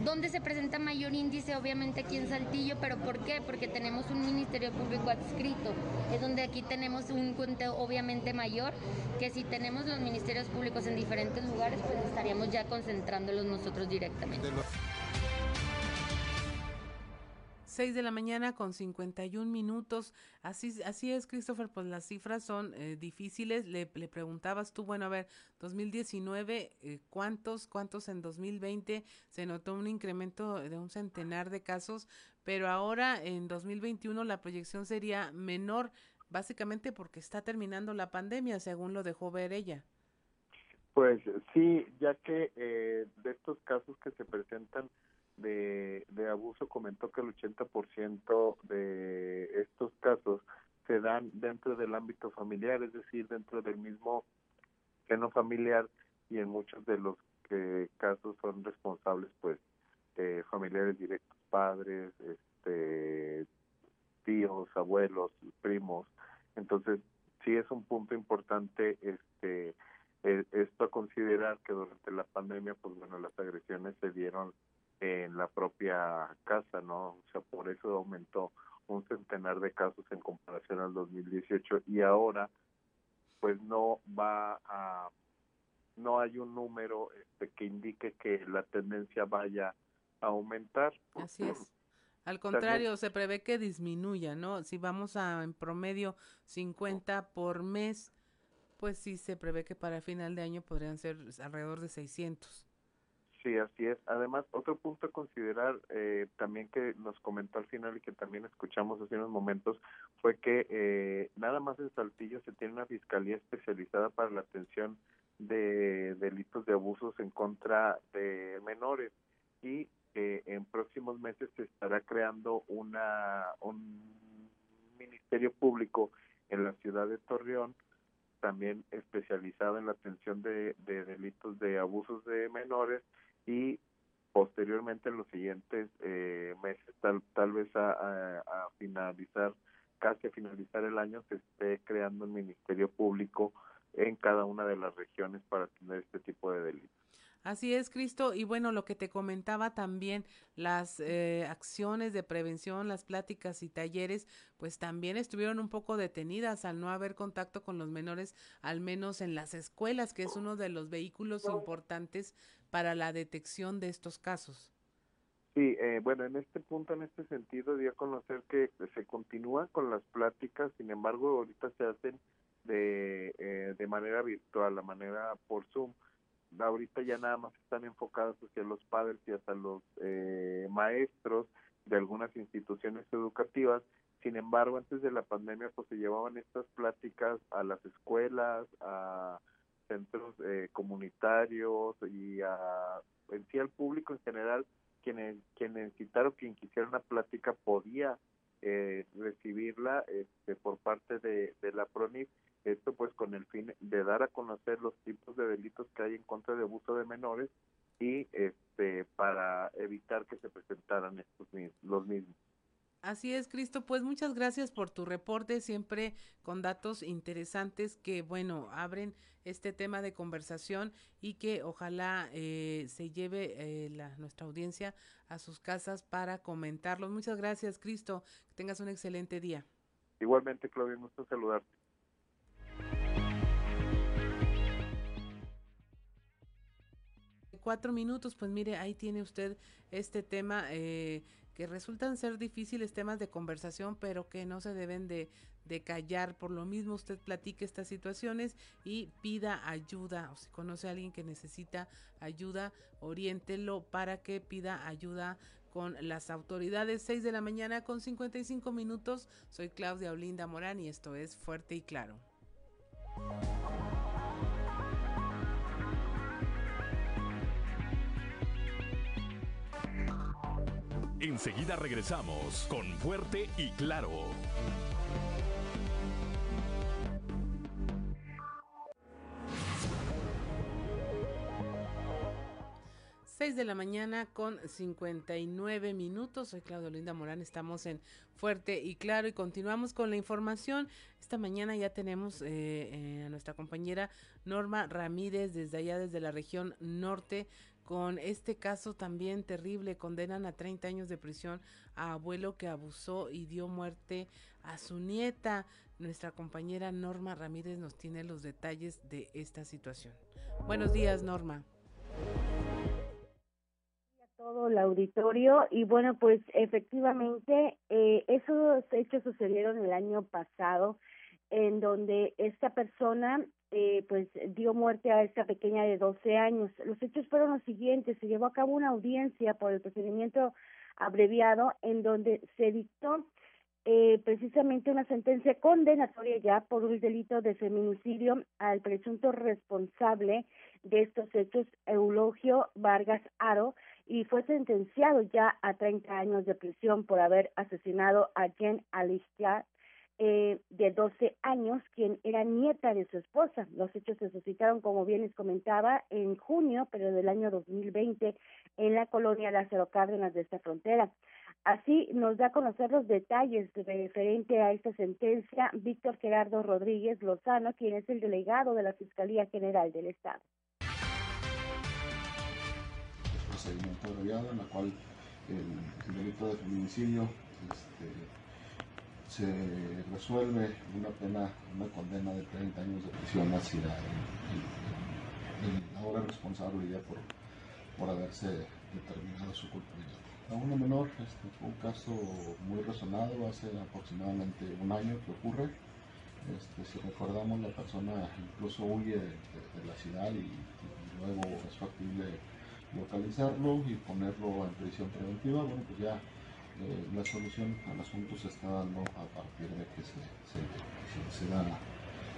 Donde se presenta mayor índice, obviamente aquí en Saltillo, pero ¿por qué? Porque tenemos un ministerio público adscrito. Es donde aquí tenemos un conteo obviamente mayor, que si tenemos los ministerios públicos en diferentes lugares, pues estaríamos ya concentrándolos nosotros directamente. 6 de la mañana con 51 minutos. Así, así es, Christopher, pues las cifras son eh, difíciles. Le, le, preguntabas tú, bueno, a ver, 2019, eh, ¿cuántos, cuántos en 2020? Se notó un incremento de un centenar de casos, pero ahora en 2021 la proyección sería menor, básicamente porque está terminando la pandemia, según lo dejó ver ella. Pues sí, ya que eh, de estos casos que se presentan de, de abuso comentó que el 80% de estos casos se dan dentro del ámbito familiar, es decir, dentro del mismo seno familiar y en muchos de los que casos son responsables pues eh, familiares directos, padres, este tíos, abuelos, primos. Entonces, sí es un punto importante este e, esto a considerar que durante la pandemia pues bueno las agresiones se dieron en la propia casa no o sea por eso aumentó un centenar de casos en comparación al 2018 y ahora pues no va a no hay un número este, que indique que la tendencia vaya a aumentar. Así es. Al contrario, se prevé que disminuya, ¿no? Si vamos a en promedio 50 por mes, pues sí se prevé que para final de año podrían ser alrededor de 600. Sí, así es. Además, otro punto a considerar eh, también que nos comentó al final y que también escuchamos hace unos momentos fue que eh, nada más en Saltillo se tiene una fiscalía especializada para la atención de delitos de abusos en contra de menores y eh, en próximos meses se estará creando una un ministerio público en la ciudad de Torreón también especializado en la atención de, de delitos de abusos de menores y posteriormente en los siguientes eh, meses, tal, tal vez a, finalizar, casi a finalizar el año, se esté creando un ministerio público en cada una de las regiones para tener este tipo de delitos. Así es, Cristo. Y bueno, lo que te comentaba también, las eh, acciones de prevención, las pláticas y talleres, pues también estuvieron un poco detenidas al no haber contacto con los menores, al menos en las escuelas, que es uno de los vehículos importantes para la detección de estos casos. Sí, eh, bueno, en este punto, en este sentido, di a conocer que se continúa con las pláticas, sin embargo, ahorita se hacen de, eh, de manera virtual, la manera por Zoom. Ahorita ya nada más están enfocadas hacia los padres y hasta los eh, maestros de algunas instituciones educativas. Sin embargo, antes de la pandemia, pues se llevaban estas pláticas a las escuelas, a centros eh, comunitarios y a, en sí al público en general, quienes, quien necesitaron, quien quisiera una plática podía eh, recibirla este, por parte de, la PRONIF, esto pues con el fin de dar a conocer los tipos de delitos que hay en contra de abuso de menores y este para evitar que se presentaran estos los mismos. Así es, Cristo. Pues muchas gracias por tu reporte, siempre con datos interesantes que, bueno, abren este tema de conversación y que ojalá eh, se lleve eh, la, nuestra audiencia a sus casas para comentarlos. Muchas gracias, Cristo. Que tengas un excelente día. Igualmente, Claudia, gusto saludarte. Cuatro minutos, pues mire, ahí tiene usted este tema. Eh, que resultan ser difíciles temas de conversación, pero que no se deben de, de callar. Por lo mismo, usted platique estas situaciones y pida ayuda. O si conoce a alguien que necesita ayuda, oriéntelo para que pida ayuda con las autoridades. 6 de la mañana con 55 minutos. Soy Claudia Olinda Morán y esto es Fuerte y Claro. Enseguida regresamos con Fuerte y Claro. Seis de la mañana con 59 minutos. Soy Claudio Linda Morán. Estamos en Fuerte y Claro y continuamos con la información. Esta mañana ya tenemos eh, eh, a nuestra compañera Norma Ramírez desde allá, desde la región norte con este caso también terrible. Condenan a 30 años de prisión a abuelo que abusó y dio muerte a su nieta. Nuestra compañera Norma Ramírez nos tiene los detalles de esta situación. Buenos días, Norma. A todo el auditorio y bueno, pues efectivamente eh, esos hechos sucedieron el año pasado en donde esta persona eh, pues dio muerte a esta pequeña de 12 años. Los hechos fueron los siguientes, se llevó a cabo una audiencia por el procedimiento abreviado en donde se dictó eh, precisamente una sentencia condenatoria ya por un delito de feminicidio al presunto responsable de estos hechos, Eulogio Vargas Aro, y fue sentenciado ya a 30 años de prisión por haber asesinado a Jen Alicia eh, de 12 años, quien era nieta de su esposa. Los hechos se suscitaron, como bien les comentaba, en junio, pero del año 2020, en la colonia Lázaro Cárdenas de esta frontera. Así nos da a conocer los detalles referente a esta sentencia Víctor Gerardo Rodríguez Lozano, quien es el delegado de la Fiscalía General del Estado. Es procedimiento abreviado en la cual el, delito de feminicidio este, se resuelve una pena, una condena de 30 años de prisión hacia el, el, ahora responsable ya por, por haberse determinado su culpabilidad. A uno menor, este, fue un caso muy resonado, hace aproximadamente un año que ocurre. Este, si recordamos, la persona incluso huye de, de la ciudad y, y, luego es factible localizarlo y ponerlo en prisión preventiva. Bueno, pues ya eh, la solución al asunto se está dando a partir de que se, se, se, da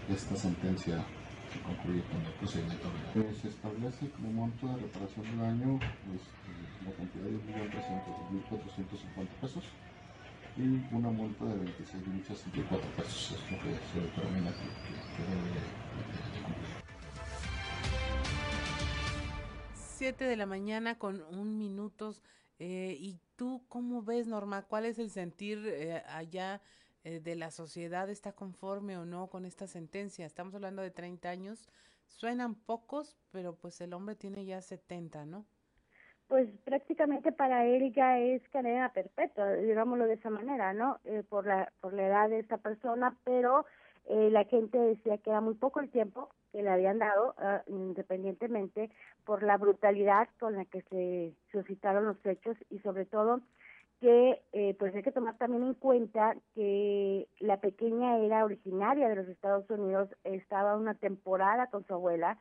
esta sentencia que concluye con el procedimiento legal. Eh, se establece como monto de reparación del daño pues, la cantidad de 1.450 pesos y una multa de 26.064 pesos. Es lo que se determina que, que, debe de, de, cumplir. 7 de la mañana con un minutos. Eh, ¿Y tú cómo ves, Norma? ¿Cuál es el sentir eh, allá eh, de la sociedad? ¿Está conforme o no con esta sentencia? Estamos hablando de 30 años. Suenan pocos, pero pues el hombre tiene ya 70, ¿no? pues prácticamente para él ya es cadena perpetua, digámoslo de esa manera, ¿no? Eh, por la por la edad de esta persona, pero eh, la gente decía que era muy poco el tiempo que le habían dado, uh, independientemente por la brutalidad con la que se suscitaron los hechos y sobre todo que eh, pues hay que tomar también en cuenta que la pequeña era originaria de los Estados Unidos, estaba una temporada con su abuela,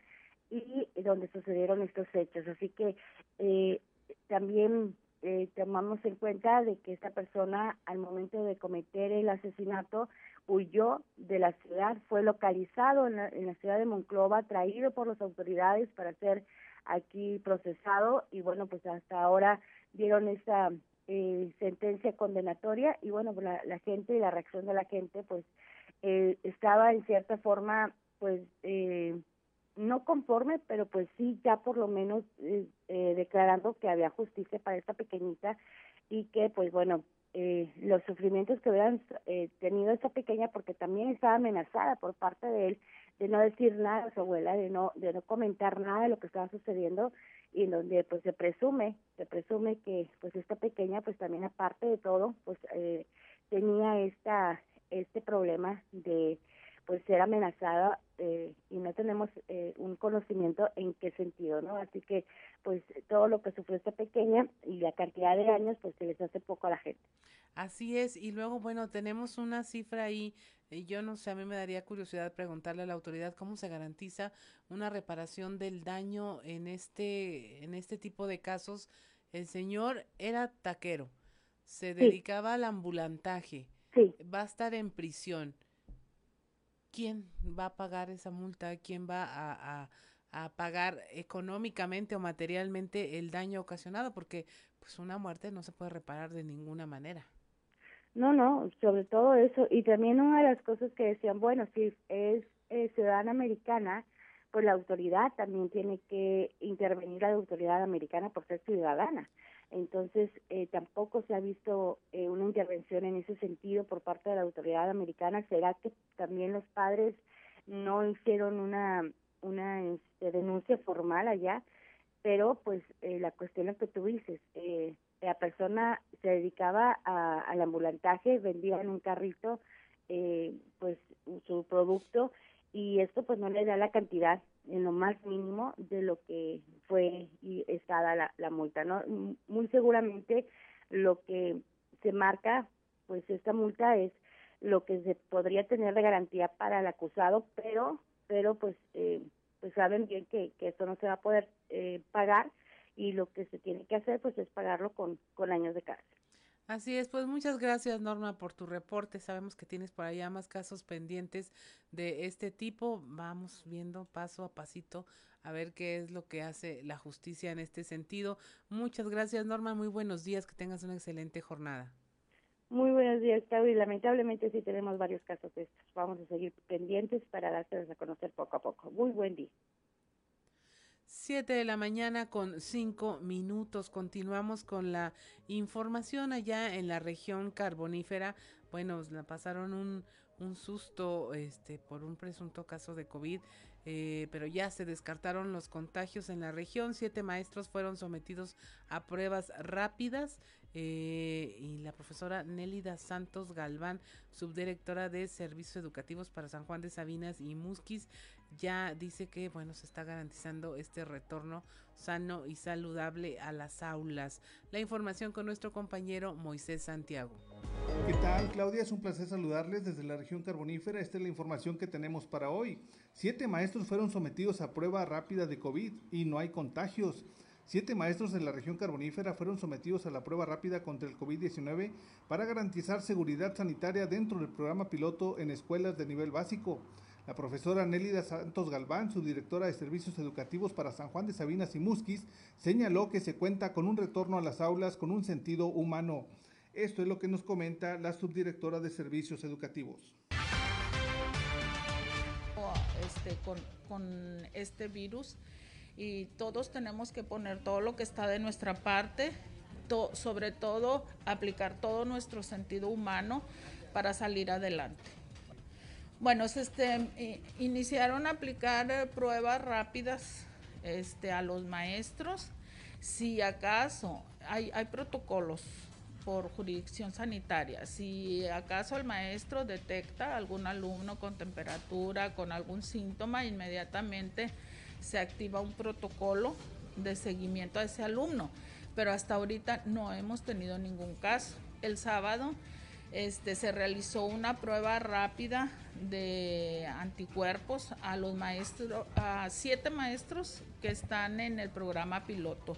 y donde sucedieron estos hechos. Así que eh, también eh, tomamos en cuenta de que esta persona al momento de cometer el asesinato huyó de la ciudad, fue localizado en la, en la ciudad de Monclova, traído por las autoridades para ser aquí procesado y bueno, pues hasta ahora dieron esa eh, sentencia condenatoria y bueno, la, la gente y la reacción de la gente pues eh, estaba en cierta forma pues eh, no conforme, pero pues sí, ya por lo menos eh, eh, declarando que había justicia para esta pequeñita y que pues bueno, eh, los sufrimientos que hubieran eh, tenido esta pequeña, porque también estaba amenazada por parte de él de no decir nada a su abuela, de no, de no comentar nada de lo que estaba sucediendo y en donde pues se presume, se presume que pues esta pequeña pues también aparte de todo pues eh, tenía esta este problema de pues ser amenazada eh, y no tenemos eh, un conocimiento en qué sentido, ¿no? Así que pues todo lo que sufrió esta pequeña y la cantidad de años pues se les hace poco a la gente. Así es, y luego bueno, tenemos una cifra ahí, y yo no sé, a mí me daría curiosidad preguntarle a la autoridad cómo se garantiza una reparación del daño en este en este tipo de casos. El señor era taquero, se dedicaba sí. al ambulantaje. Sí. Va a estar en prisión quién va a pagar esa multa, quién va a, pagar económicamente o materialmente el daño ocasionado, porque pues una muerte no se puede reparar de ninguna manera. No, no, sobre todo eso. Y también una de las cosas que decían, bueno, si es eh, ciudadana americana, pues la autoridad también tiene que intervenir la autoridad americana por ser ciudadana. Entonces, eh, tampoco se ha visto eh, una intervención en ese sentido por parte de la autoridad americana. ¿Será que también los padres no hicieron una, una este, denuncia formal allá? Pero, pues, eh, la cuestión es que tú dices, eh, la persona se dedicaba a, al ambulantaje, vendía en un carrito, eh, pues, su producto y esto, pues, no le da la cantidad en lo más mínimo de lo que fue y está la, la multa, ¿no? Muy seguramente lo que se marca, pues esta multa es lo que se podría tener de garantía para el acusado, pero, pero pues, eh, pues saben bien que, que esto no se va a poder eh, pagar y lo que se tiene que hacer pues es pagarlo con, con años de cárcel. Así es, pues muchas gracias Norma por tu reporte. Sabemos que tienes por allá más casos pendientes de este tipo. Vamos viendo paso a pasito a ver qué es lo que hace la justicia en este sentido. Muchas gracias Norma, muy buenos días, que tengas una excelente jornada. Muy buenos días, Claudia. Y lamentablemente sí tenemos varios casos de estos. Vamos a seguir pendientes para dárselos a conocer poco a poco. Muy buen día. 7 de la mañana con 5 minutos. Continuamos con la información allá en la región carbonífera. Bueno, la pasaron un, un susto este, por un presunto caso de COVID, eh, pero ya se descartaron los contagios en la región. Siete maestros fueron sometidos a pruebas rápidas eh, y la profesora Nélida Santos Galván, subdirectora de Servicios Educativos para San Juan de Sabinas y Musquis, ya dice que bueno se está garantizando este retorno sano y saludable a las aulas. La información con nuestro compañero Moisés Santiago. ¿Qué tal, Claudia? Es un placer saludarles desde la región carbonífera. Esta es la información que tenemos para hoy. Siete maestros fueron sometidos a prueba rápida de COVID y no hay contagios. Siete maestros de la región carbonífera fueron sometidos a la prueba rápida contra el COVID-19 para garantizar seguridad sanitaria dentro del programa piloto en escuelas de nivel básico. La profesora Nélida Santos Galván, su directora de Servicios Educativos para San Juan de Sabinas y Musquis, señaló que se cuenta con un retorno a las aulas con un sentido humano. Esto es lo que nos comenta la subdirectora de Servicios Educativos. Este, con, este virus y todos tenemos que poner todo lo que está de nuestra parte, sobre todo aplicar todo nuestro sentido humano para salir adelante. Bueno, este, iniciaron a aplicar eh, pruebas rápidas este, a los maestros. Si acaso hay, hay protocolos por jurisdicción sanitaria, si acaso el maestro detecta algún alumno con temperatura, con algún síntoma, inmediatamente se activa un protocolo de seguimiento a ese alumno. Pero hasta ahorita no hemos tenido ningún caso. El sábado este, se realizó una prueba rápida de anticuerpos a los maestros, a siete maestros que están en el programa piloto,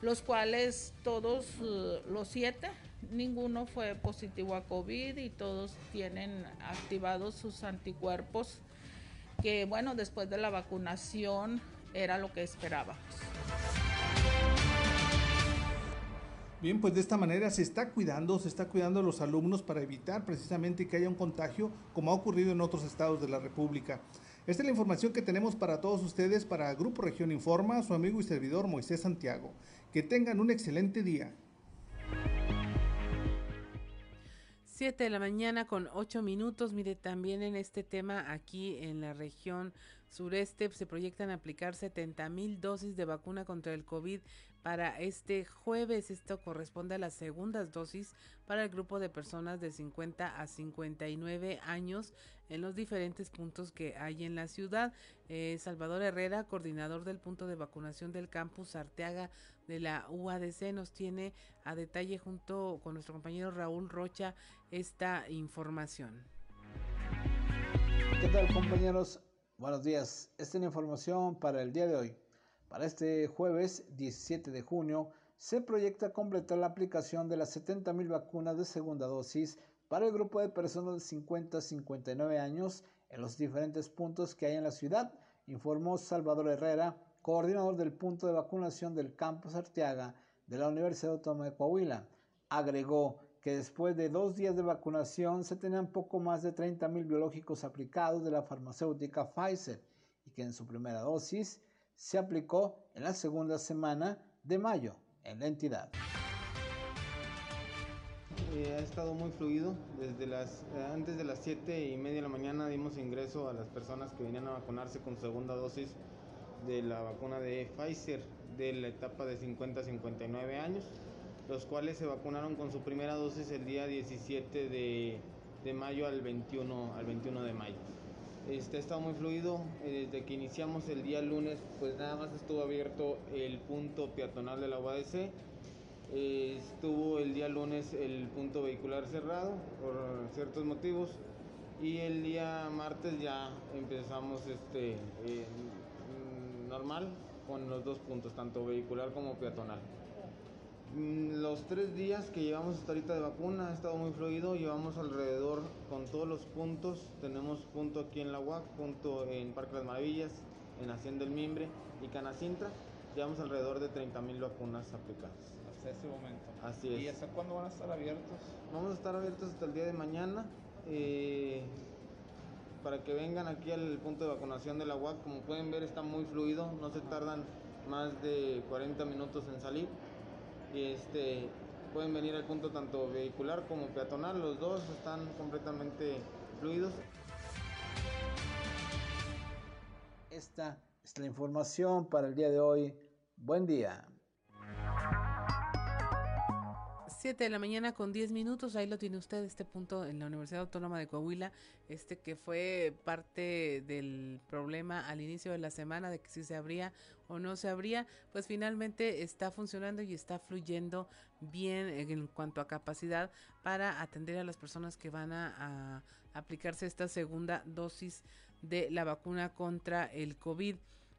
los cuales todos eh, los siete, ninguno fue positivo a COVID y todos tienen activados sus anticuerpos, que bueno, después de la vacunación era lo que esperábamos. Bien, pues de esta manera se está cuidando, se está cuidando a los alumnos para evitar precisamente que haya un contagio como ha ocurrido en otros estados de la República. Esta es la información que tenemos para todos ustedes para Grupo Región Informa, su amigo y servidor Moisés Santiago. Que tengan un excelente día. 7 de la mañana con 8 minutos. Mire, también en este tema aquí en la región sureste se proyectan aplicar 70 mil dosis de vacuna contra el COVID para este jueves. Esto corresponde a las segundas dosis para el grupo de personas de 50 a 59 años en los diferentes puntos que hay en la ciudad. Eh, Salvador Herrera, coordinador del punto de vacunación del campus Arteaga de la UADC, nos tiene a detalle junto con nuestro compañero Raúl Rocha esta información. ¿Qué tal compañeros? Buenos días. Esta es la información para el día de hoy. Para este jueves 17 de junio se proyecta completar la aplicación de las 70.000 vacunas de segunda dosis para el grupo de personas de 50 a 59 años en los diferentes puntos que hay en la ciudad, informó Salvador Herrera, coordinador del punto de vacunación del campus Arteaga de la Universidad Autónoma de Coahuila. Agregó que después de dos días de vacunación se tenían poco más de 30.000 biológicos aplicados de la farmacéutica Pfizer y que en su primera dosis se aplicó en la segunda semana de mayo en la entidad. Eh, ha estado muy fluido. Desde las, eh, antes de las 7 y media de la mañana dimos ingreso a las personas que venían a vacunarse con segunda dosis de la vacuna de Pfizer de la etapa de 50 a 59 años, los cuales se vacunaron con su primera dosis el día 17 de, de mayo al 21, al 21 de mayo. Este, ha estado muy fluido. Eh, desde que iniciamos el día lunes, pues nada más estuvo abierto el punto peatonal de la UADC. Eh, estuvo el día lunes el punto vehicular cerrado por ciertos motivos. Y el día martes ya empezamos este, eh, normal con los dos puntos, tanto vehicular como peatonal. Mm, los tres días que llevamos hasta ahorita de vacuna ha estado muy fluido, llevamos alrededor con todos los puntos, tenemos punto aquí en la UAC, punto en Parque Las Maravillas, en Hacienda el Mimbre y Canacintra, llevamos alrededor de 30 mil vacunas aplicadas. Hasta ese momento. Así es. ¿Y hasta cuándo van a estar abiertos? Vamos a estar abiertos hasta el día de mañana. Eh, para que vengan aquí al punto de vacunación de la UAC, como pueden ver está muy fluido, no se tardan más de 40 minutos en salir. Y este, pueden venir al punto tanto vehicular como peatonal, los dos están completamente fluidos. Esta es la información para el día de hoy. Buen día. 7 de la mañana con 10 minutos, ahí lo tiene usted, este punto en la Universidad Autónoma de Coahuila, este que fue parte del problema al inicio de la semana de que si se abría o no se abría, pues finalmente está funcionando y está fluyendo bien en cuanto a capacidad para atender a las personas que van a, a aplicarse esta segunda dosis de la vacuna contra el COVID.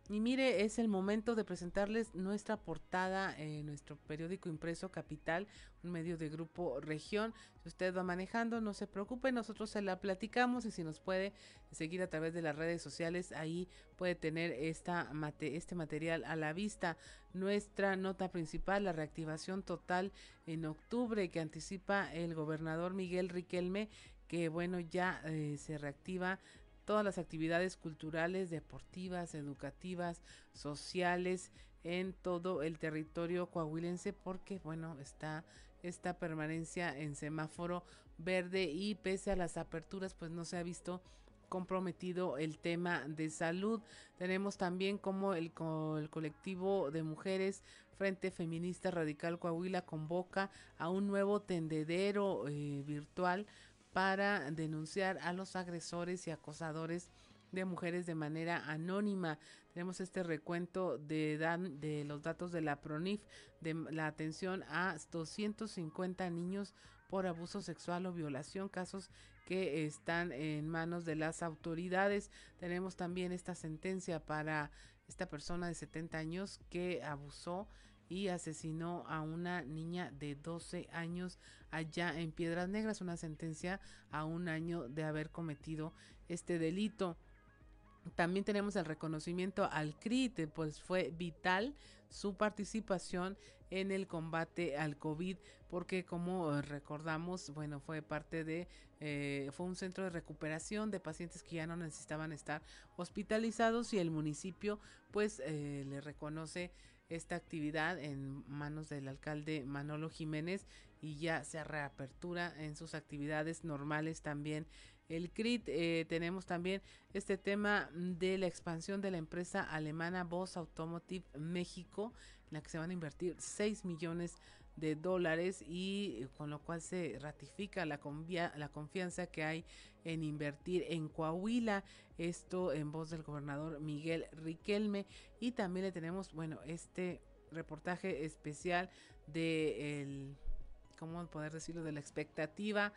Y mire, es el momento de presentarles nuestra portada en nuestro periódico impreso Capital, un medio de grupo región. Si usted va manejando, no se preocupe, nosotros se la platicamos y si nos puede seguir a través de las redes sociales, ahí puede tener esta este material a la vista. Nuestra nota principal, la reactivación total en octubre que anticipa el gobernador Miguel Riquelme, que bueno, ya eh, se reactiva todas las actividades culturales, deportivas, educativas, sociales en todo el territorio coahuilense porque bueno, está esta permanencia en semáforo verde y pese a las aperturas pues no se ha visto comprometido el tema de salud. Tenemos también como el, el, colectivo de mujeres Frente Feminista Radical Coahuila convoca a un nuevo tendedero eh, virtual para denunciar a los agresores y acosadores de mujeres de manera anónima. Tenemos este recuento de, los datos de la PRONIF, de la atención a 250 niños por abuso sexual o violación, casos que están en manos de las autoridades. Tenemos también esta sentencia para esta persona de 70 años que abusó y asesinó a una niña de 12 años allá en Piedras Negras, una sentencia a un año de haber cometido este delito. También tenemos el reconocimiento al CRIT, pues fue vital su participación en el combate al COVID, porque como recordamos, bueno, fue parte de, eh, fue un centro de recuperación de pacientes que ya no necesitaban estar hospitalizados y el municipio pues eh, le reconoce esta actividad en manos del alcalde Manolo Jiménez y ya se reapertura en sus actividades normales también el CRIT. Eh, tenemos también este tema de la expansión de la empresa alemana Boss Automotive México, en la que se van a invertir 6 millones de dólares y con lo cual se ratifica la, la confianza que hay en invertir en Coahuila, esto en voz del gobernador Miguel Riquelme. Y también le tenemos, bueno, este reportaje especial de el, ¿cómo poder decirlo?, de la expectativa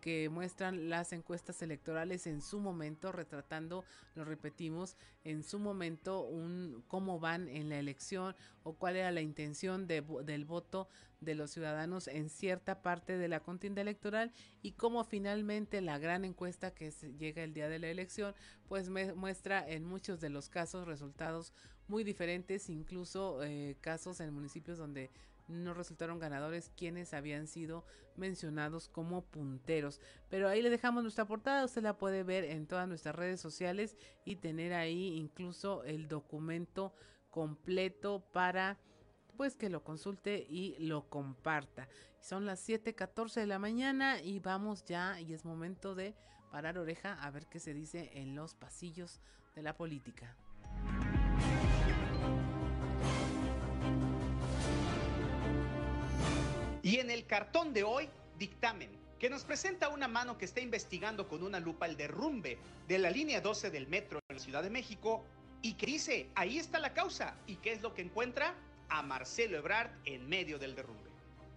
que muestran las encuestas electorales en su momento, retratando, lo repetimos, en su momento un cómo van en la elección o cuál era la intención de, del voto de los ciudadanos en cierta parte de la contienda electoral y cómo finalmente la gran encuesta que llega el día de la elección pues muestra en muchos de los casos resultados muy diferentes, incluso eh, casos en municipios donde no resultaron ganadores quienes habían sido mencionados como punteros. Pero ahí le dejamos nuestra portada, usted la puede ver en todas nuestras redes sociales y tener ahí incluso el documento completo para pues que lo consulte y lo comparta. Son las 7:14 de la mañana y vamos ya y es momento de parar oreja a ver qué se dice en los pasillos de la política. Y en el cartón de hoy, dictamen, que nos presenta una mano que está investigando con una lupa el derrumbe de la línea 12 del metro en la Ciudad de México y que dice, ahí está la causa. ¿Y qué es lo que encuentra? A Marcelo Ebrard en medio del derrumbe.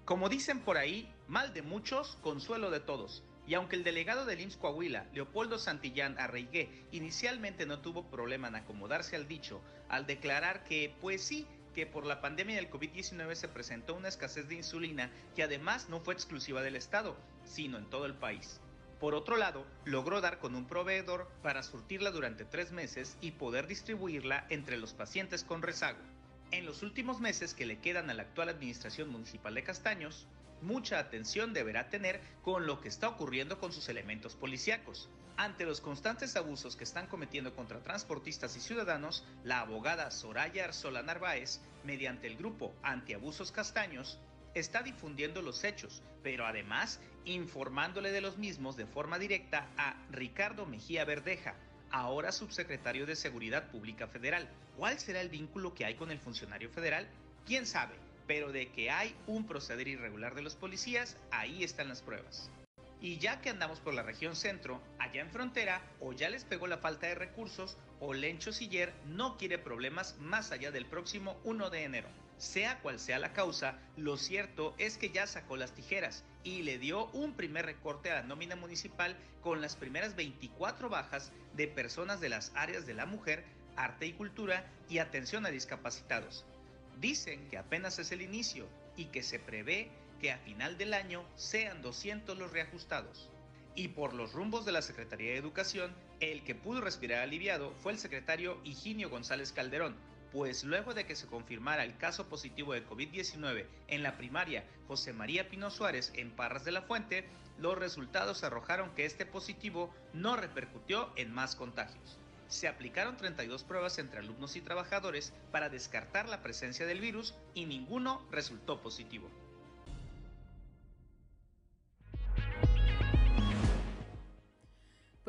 Como dicen por ahí, mal de muchos, consuelo de todos. Y aunque el delegado del IMSS Coahuila, Leopoldo Santillán Arreigué, inicialmente no tuvo problema en acomodarse al dicho, al declarar que, pues sí, que por la pandemia del COVID-19 se presentó una escasez de insulina que además no fue exclusiva del Estado, sino en todo el país. Por otro lado, logró dar con un proveedor para surtirla durante tres meses y poder distribuirla entre los pacientes con rezago. En los últimos meses que le quedan a la actual administración municipal de Castaños, mucha atención deberá tener con lo que está ocurriendo con sus elementos policíacos. Ante los constantes abusos que están cometiendo contra transportistas y ciudadanos, la abogada Soraya Arzola Narváez, mediante el grupo Antiabusos Castaños, está difundiendo los hechos, pero además informándole de los mismos de forma directa a Ricardo Mejía Verdeja, ahora subsecretario de Seguridad Pública Federal. ¿Cuál será el vínculo que hay con el funcionario federal? ¿Quién sabe? Pero de que hay un proceder irregular de los policías, ahí están las pruebas. Y ya que andamos por la región centro, allá en frontera, o ya les pegó la falta de recursos, o Lencho Siller no quiere problemas más allá del próximo 1 de enero. Sea cual sea la causa, lo cierto es que ya sacó las tijeras y le dio un primer recorte a la nómina municipal con las primeras 24 bajas de personas de las áreas de la mujer, arte y cultura y atención a discapacitados. Dicen que apenas es el inicio y que se prevé que a final del año sean 200 los reajustados. Y por los rumbos de la Secretaría de Educación, el que pudo respirar aliviado fue el secretario Higinio González Calderón, pues luego de que se confirmara el caso positivo de COVID-19 en la primaria José María Pino Suárez en Parras de la Fuente, los resultados arrojaron que este positivo no repercutió en más contagios. Se aplicaron 32 pruebas entre alumnos y trabajadores para descartar la presencia del virus y ninguno resultó positivo.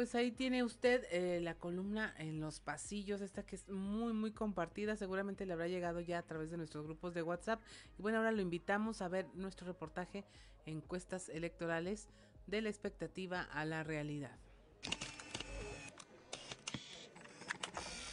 Pues ahí tiene usted eh, la columna en los pasillos, esta que es muy, muy compartida, seguramente le habrá llegado ya a través de nuestros grupos de WhatsApp. Y bueno, ahora lo invitamos a ver nuestro reportaje encuestas electorales de la expectativa a la realidad.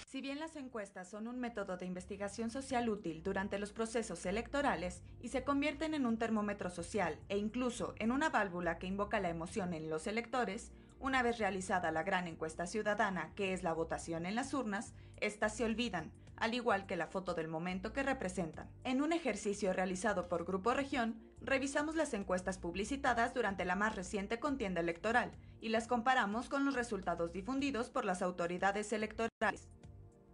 Si bien las encuestas son un método de investigación social útil durante los procesos electorales y se convierten en un termómetro social e incluso en una válvula que invoca la emoción en los electores, una vez realizada la gran encuesta ciudadana, que es la votación en las urnas, éstas se olvidan, al igual que la foto del momento que representan. En un ejercicio realizado por Grupo Región, revisamos las encuestas publicitadas durante la más reciente contienda electoral y las comparamos con los resultados difundidos por las autoridades electorales.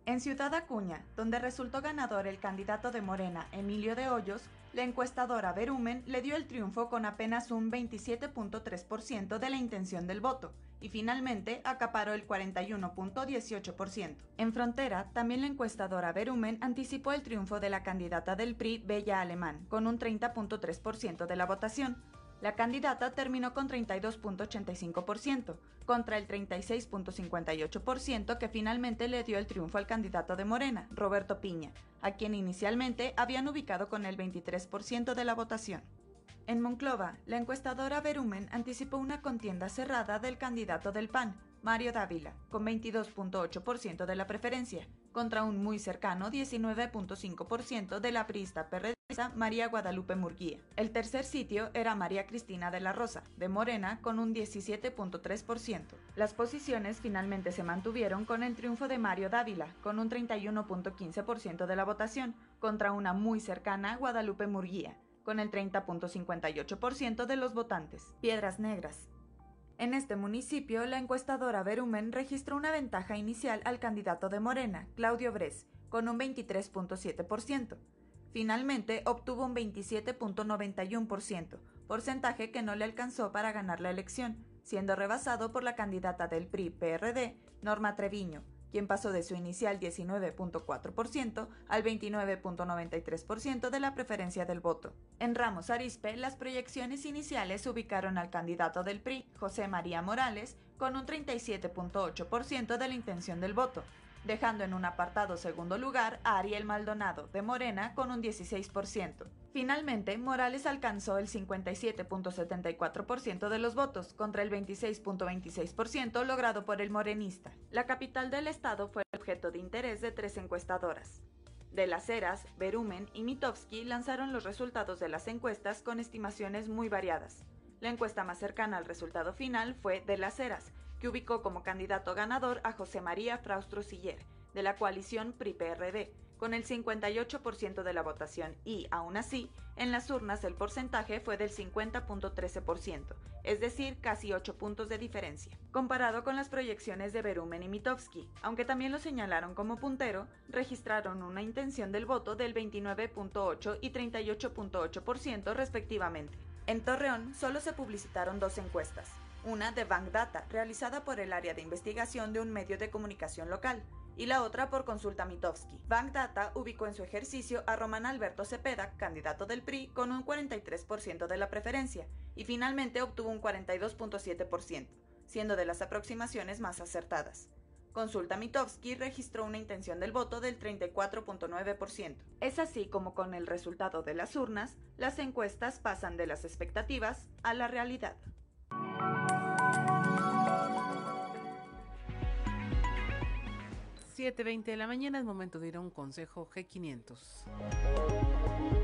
En Ciudad Acuña, donde resultó ganador el candidato de Morena, Emilio de Hoyos, la encuestadora Verumen le dio el triunfo con apenas un 27.3% de la intención del voto y finalmente acaparó el 41.18%. En Frontera, también la encuestadora Verumen anticipó el triunfo de la candidata del PRI, Bella Alemán, con un 30.3% de la votación, la candidata terminó con 32.85%, contra el 36.58% que finalmente le dio el triunfo al candidato de Morena, Roberto Piña, a quien inicialmente habían ubicado con el 23% de la votación. En Monclova, la encuestadora Verumen anticipó una contienda cerrada del candidato del PAN, Mario Dávila, con 22.8% de la preferencia, contra un muy cercano 19.5% de la priista perredista María Guadalupe Murguía. El tercer sitio era María Cristina de la Rosa, de Morena, con un 17.3%. Las posiciones finalmente se mantuvieron con el triunfo de Mario Dávila, con un 31.15% de la votación, contra una muy cercana Guadalupe Murguía, con el 30.58% de los votantes. Piedras Negras, en este municipio, la encuestadora Verumen registró una ventaja inicial al candidato de Morena, Claudio Bres, con un 23.7%. Finalmente, obtuvo un 27.91%, porcentaje que no le alcanzó para ganar la elección, siendo rebasado por la candidata del PRI-PRD, Norma Treviño, quien pasó de su inicial 19.4% al 29.93% de la preferencia del voto. En Ramos Arispe, las proyecciones iniciales ubicaron al candidato del PRI, José María Morales, con un 37.8% de la intención del voto, dejando en un apartado segundo lugar a Ariel Maldonado, de Morena, con un 16%. Finalmente, Morales alcanzó el 57.74% de los votos, contra el 26.26% logrado por el morenista. La capital del estado fue objeto de interés de tres encuestadoras. De las Heras, Berumen y Mitofsky lanzaron los resultados de las encuestas con estimaciones muy variadas. La encuesta más cercana al resultado final fue de las Heras, que ubicó como candidato ganador a José María Fraustro Siller, de la coalición PRI-PRD, con el 58% de la votación y, aún así, en las urnas el porcentaje fue del 50.13%, es decir, casi 8 puntos de diferencia. Comparado con las proyecciones de Berumen y Mitofsky, aunque también lo señalaron como puntero, registraron una intención del voto del 29.8 y 38.8% respectivamente. En Torreón solo se publicitaron dos encuestas, una de Bank Data, realizada por el área de investigación de un medio de comunicación local, y la otra por consulta Mitofsky. Bank Data ubicó en su ejercicio a Román Alberto Cepeda, candidato del PRI, con un 43% de la preferencia, y finalmente obtuvo un 42.7%, siendo de las aproximaciones más acertadas. Consulta Mitofsky registró una intención del voto del 34.9%. Es así como con el resultado de las urnas, las encuestas pasan de las expectativas a la realidad. 7.20 de la mañana es momento de ir a un consejo G500.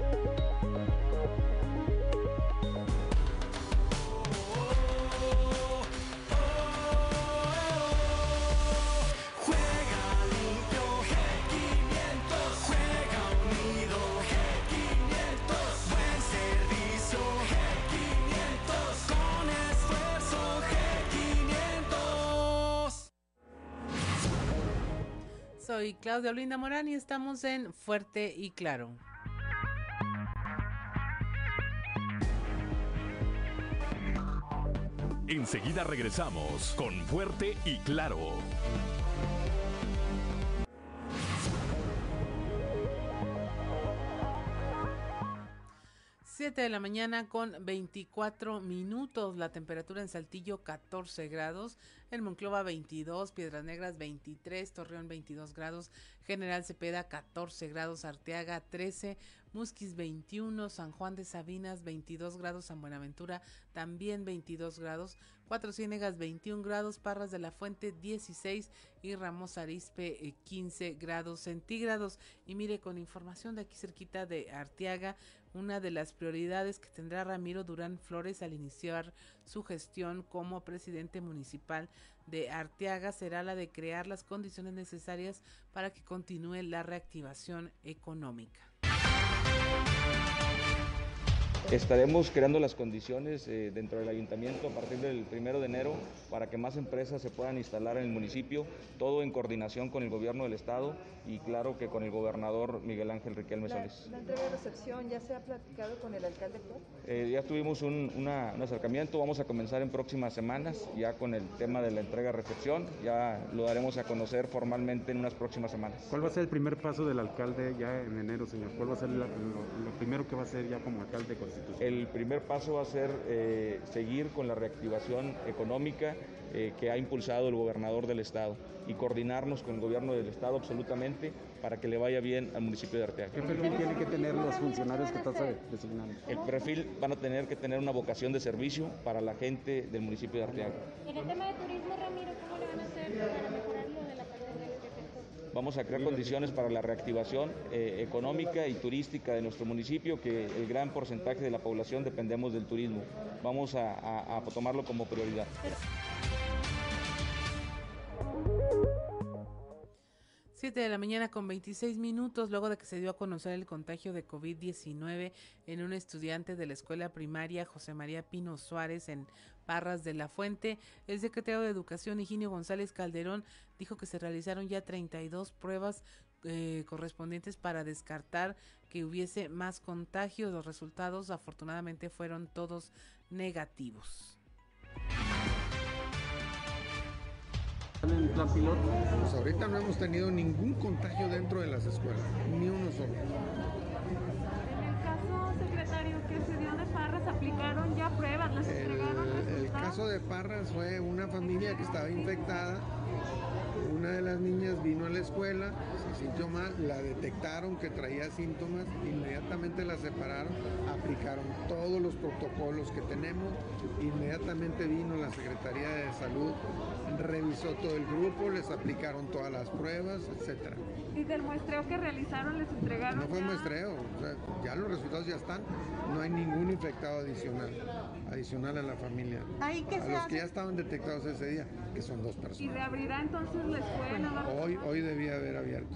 Soy Claudia Olinda Morán y estamos en Fuerte y Claro. Enseguida regresamos con Fuerte y Claro. 7 de la mañana con 24 minutos, la temperatura en Saltillo 14 grados, en Monclova 22, Piedras Negras 23, Torreón 22 grados, General Cepeda 14 grados, Arteaga 13, Musquis 21, San Juan de Sabinas 22 grados, San Buenaventura también 22 grados, Cuatro Ciénegas 21 grados, Parras de la Fuente 16 y Ramos Arispe 15 eh, grados centígrados. Y mire, con información de aquí cerquita de Arteaga, una de las prioridades que tendrá Ramiro Durán Flores al iniciar su gestión como presidente municipal de Arteaga será la de crear las condiciones necesarias para que continúe la reactivación económica. Estaremos creando las condiciones eh, dentro del ayuntamiento a partir del primero de enero para que más empresas se puedan instalar en el municipio, todo en coordinación con el gobierno del estado y claro que con el gobernador Miguel Ángel Riquelme Solís. ¿La entrega de recepción ya se ha platicado con el alcalde eh, ya tuvimos un, acercamiento, vamos a comenzar en próximas semanas ya con el tema de la entrega de recepción, ya lo daremos a conocer formalmente en unas próximas semanas. ¿Cuál va a ser el primer paso del alcalde ya en enero, señor? ¿Cuál va a ser lo, primero que va a hacer ya como alcalde el primer paso va a ser eh, seguir con la reactivación económica eh, que ha impulsado el gobernador del estado y coordinarnos con el gobierno del estado absolutamente para que le vaya bien al municipio de Arteaga. ¿Qué perfil tienen que tener los funcionarios que estás designando? El perfil van a tener que tener una vocación de servicio para la gente del municipio de Arteaga. En el tema de turismo, Ramiro, ¿cómo le van a hacer para mejorarlo de la pandemia? Vamos a crear condiciones para la reactivación eh, económica y turística de nuestro municipio, que el gran porcentaje de la población dependemos del turismo. Vamos a tomarlo como prioridad. 7 de la mañana con 26 minutos, luego de que se dio a conocer el contagio de COVID-19 en un estudiante de la escuela primaria José María Pino Suárez en Parras de la Fuente, el secretario de Educación Higinio González Calderón dijo que se realizaron ya 32 pruebas eh, correspondientes para descartar que hubiese más contagios. Los resultados afortunadamente fueron todos negativos. en plan piloto? Pues ahorita no hemos tenido ningún contagio dentro de las escuelas, ni uno solo. En el caso, secretario, que se dio de Parras, ¿aplicaron ya pruebas? ¿Les entregaron el, caso de Parras fue una familia que estaba infectada una de las niñas vino a la escuela, se sintió mal, la detectaron que traía síntomas, inmediatamente la separaron, aplicaron todos los protocolos que tenemos, inmediatamente vino la Secretaría de Salud, revisó todo el grupo, les aplicaron todas las pruebas, etcétera. ¿Y del muestreo que realizaron les entregaron? No fue muestreo, ya los resultados ya están, no hay ningún infectado adicional, adicional a la familia. a los que ya estaban detectados ese día, que son dos personas. ¿Y reabrirá entonces la escuela? Hoy, hoy debía haber abierto.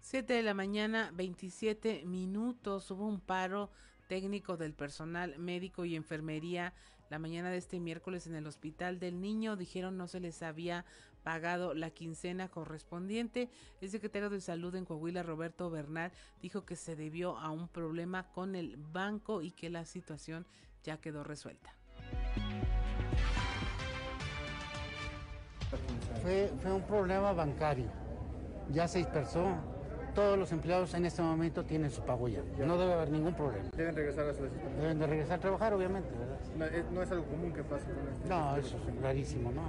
7 de la mañana, 27 minutos. Hubo un paro técnico del personal médico y enfermería la mañana de este miércoles en el Hospital del Niño. Dijeron no se les había pagado la quincena correspondiente. El secretario de Salud en Coahuila, Roberto Bernal, dijo que se debió a un problema con el banco y que la situación ya quedó resuelta. Fue, fue un problema bancario. Ya se dispersó. Todos los empleados en este momento tienen su pago ya. No debe haber ningún problema. Deben regresar a su Deben de regresar a trabajar, obviamente, ¿verdad? No, es- no es algo común que pase con este. No, eso es rarísimo, ¿no?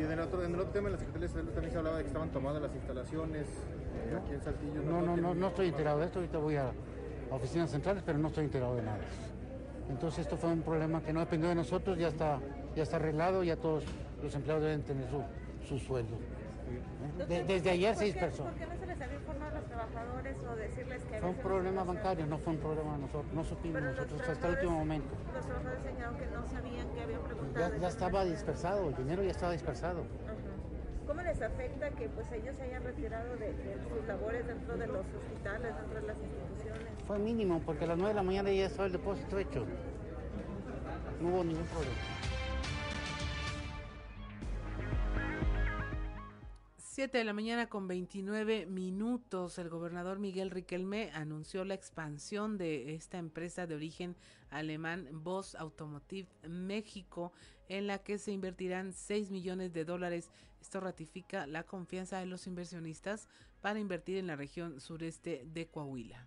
Y en el otro, en el otro tema, en la Secretaría de Salud también se hablaba de que estaban tomadas las instalaciones eh, aquí en Saltillo. No, no, no, tienen- no estoy enterado de esto. Ahorita voy a oficinas centrales, pero no estoy enterado de nada. Entonces esto fue un problema que no dependió de nosotros, ya está, ya está arreglado, ya todos los empleados deben tener su, su sueldo. De- desde ayer se dispersó. ¿Por qué no se les había informado a los trabajadores o decirles que Fue un problema bancario, no fue un problema de nosotros, no supimos Pero nosotros hasta el último momento. Los trabajadores señalaron que no sabían que habían preguntado. Ya, ya estaba dispersado, el dinero ya estaba dispersado. ¿Cómo les afecta que pues ellos se hayan retirado de, de sus labores dentro de los hospitales, dentro de las instituciones? Fue mínimo, porque a las 9 de la mañana ya estaba el depósito hecho. No hubo ningún problema. 7 de la mañana con 29 minutos, el gobernador Miguel Riquelme anunció la expansión de esta empresa de origen alemán Voss Automotive México, en la que se invertirán 6 millones de dólares. Esto ratifica la confianza de los inversionistas para invertir en la región sureste de Coahuila.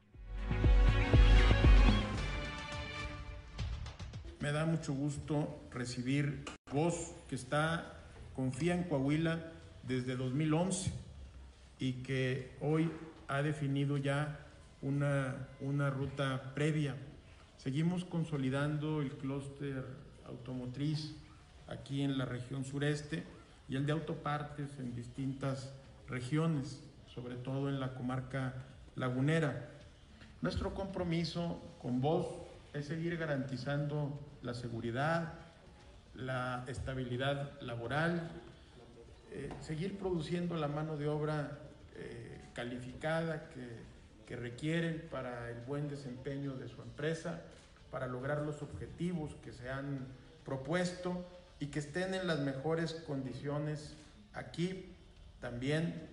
Me da mucho gusto recibir voz que está, confía en Coahuila desde 2011 y que hoy ha definido ya una, una ruta previa. Seguimos consolidando el clúster automotriz aquí en la región sureste y el de autopartes en distintas regiones, sobre todo en la comarca lagunera. Nuestro compromiso con vos es seguir garantizando la seguridad, la estabilidad laboral, eh, seguir produciendo la mano de obra eh, calificada que, requieren para el buen desempeño de su empresa, para lograr los objetivos que se han propuesto y que estén en las mejores condiciones aquí, también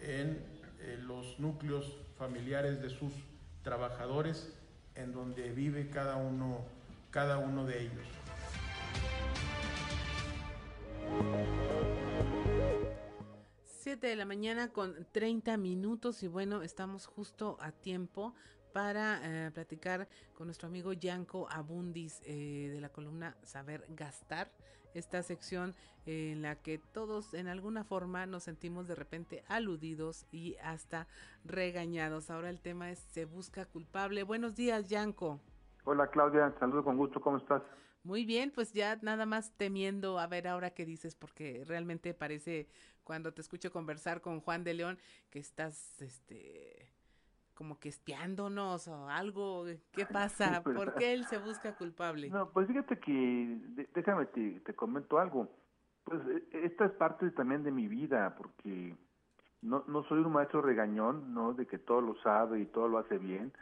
en eh, los núcleos familiares de sus trabajadores, en donde vive cada uno, cada uno de ellos. 7 de la mañana con 30 minutos y bueno, estamos justo a tiempo para eh, platicar con nuestro amigo Yanko Abundis eh, de la columna Saber Gastar, esta sección eh, en la que todos en alguna forma nos sentimos de repente aludidos y hasta regañados. Ahora el tema es se busca culpable. Buenos días, Yanko. Hola Claudia, saludo con gusto, ¿cómo estás? Muy bien, pues ya nada más temiendo a ver ahora qué dices, porque realmente parece cuando te escucho conversar con Juan de León que estás, este, como que espiándonos o algo. ¿Qué pasa? ¿Por qué él se busca culpable? No, pues fíjate que, déjame te, te comento algo. Pues e- esta es parte también de mi vida, porque no, no soy un maestro regañón, ¿no? De que todo lo sabe y todo lo hace bien.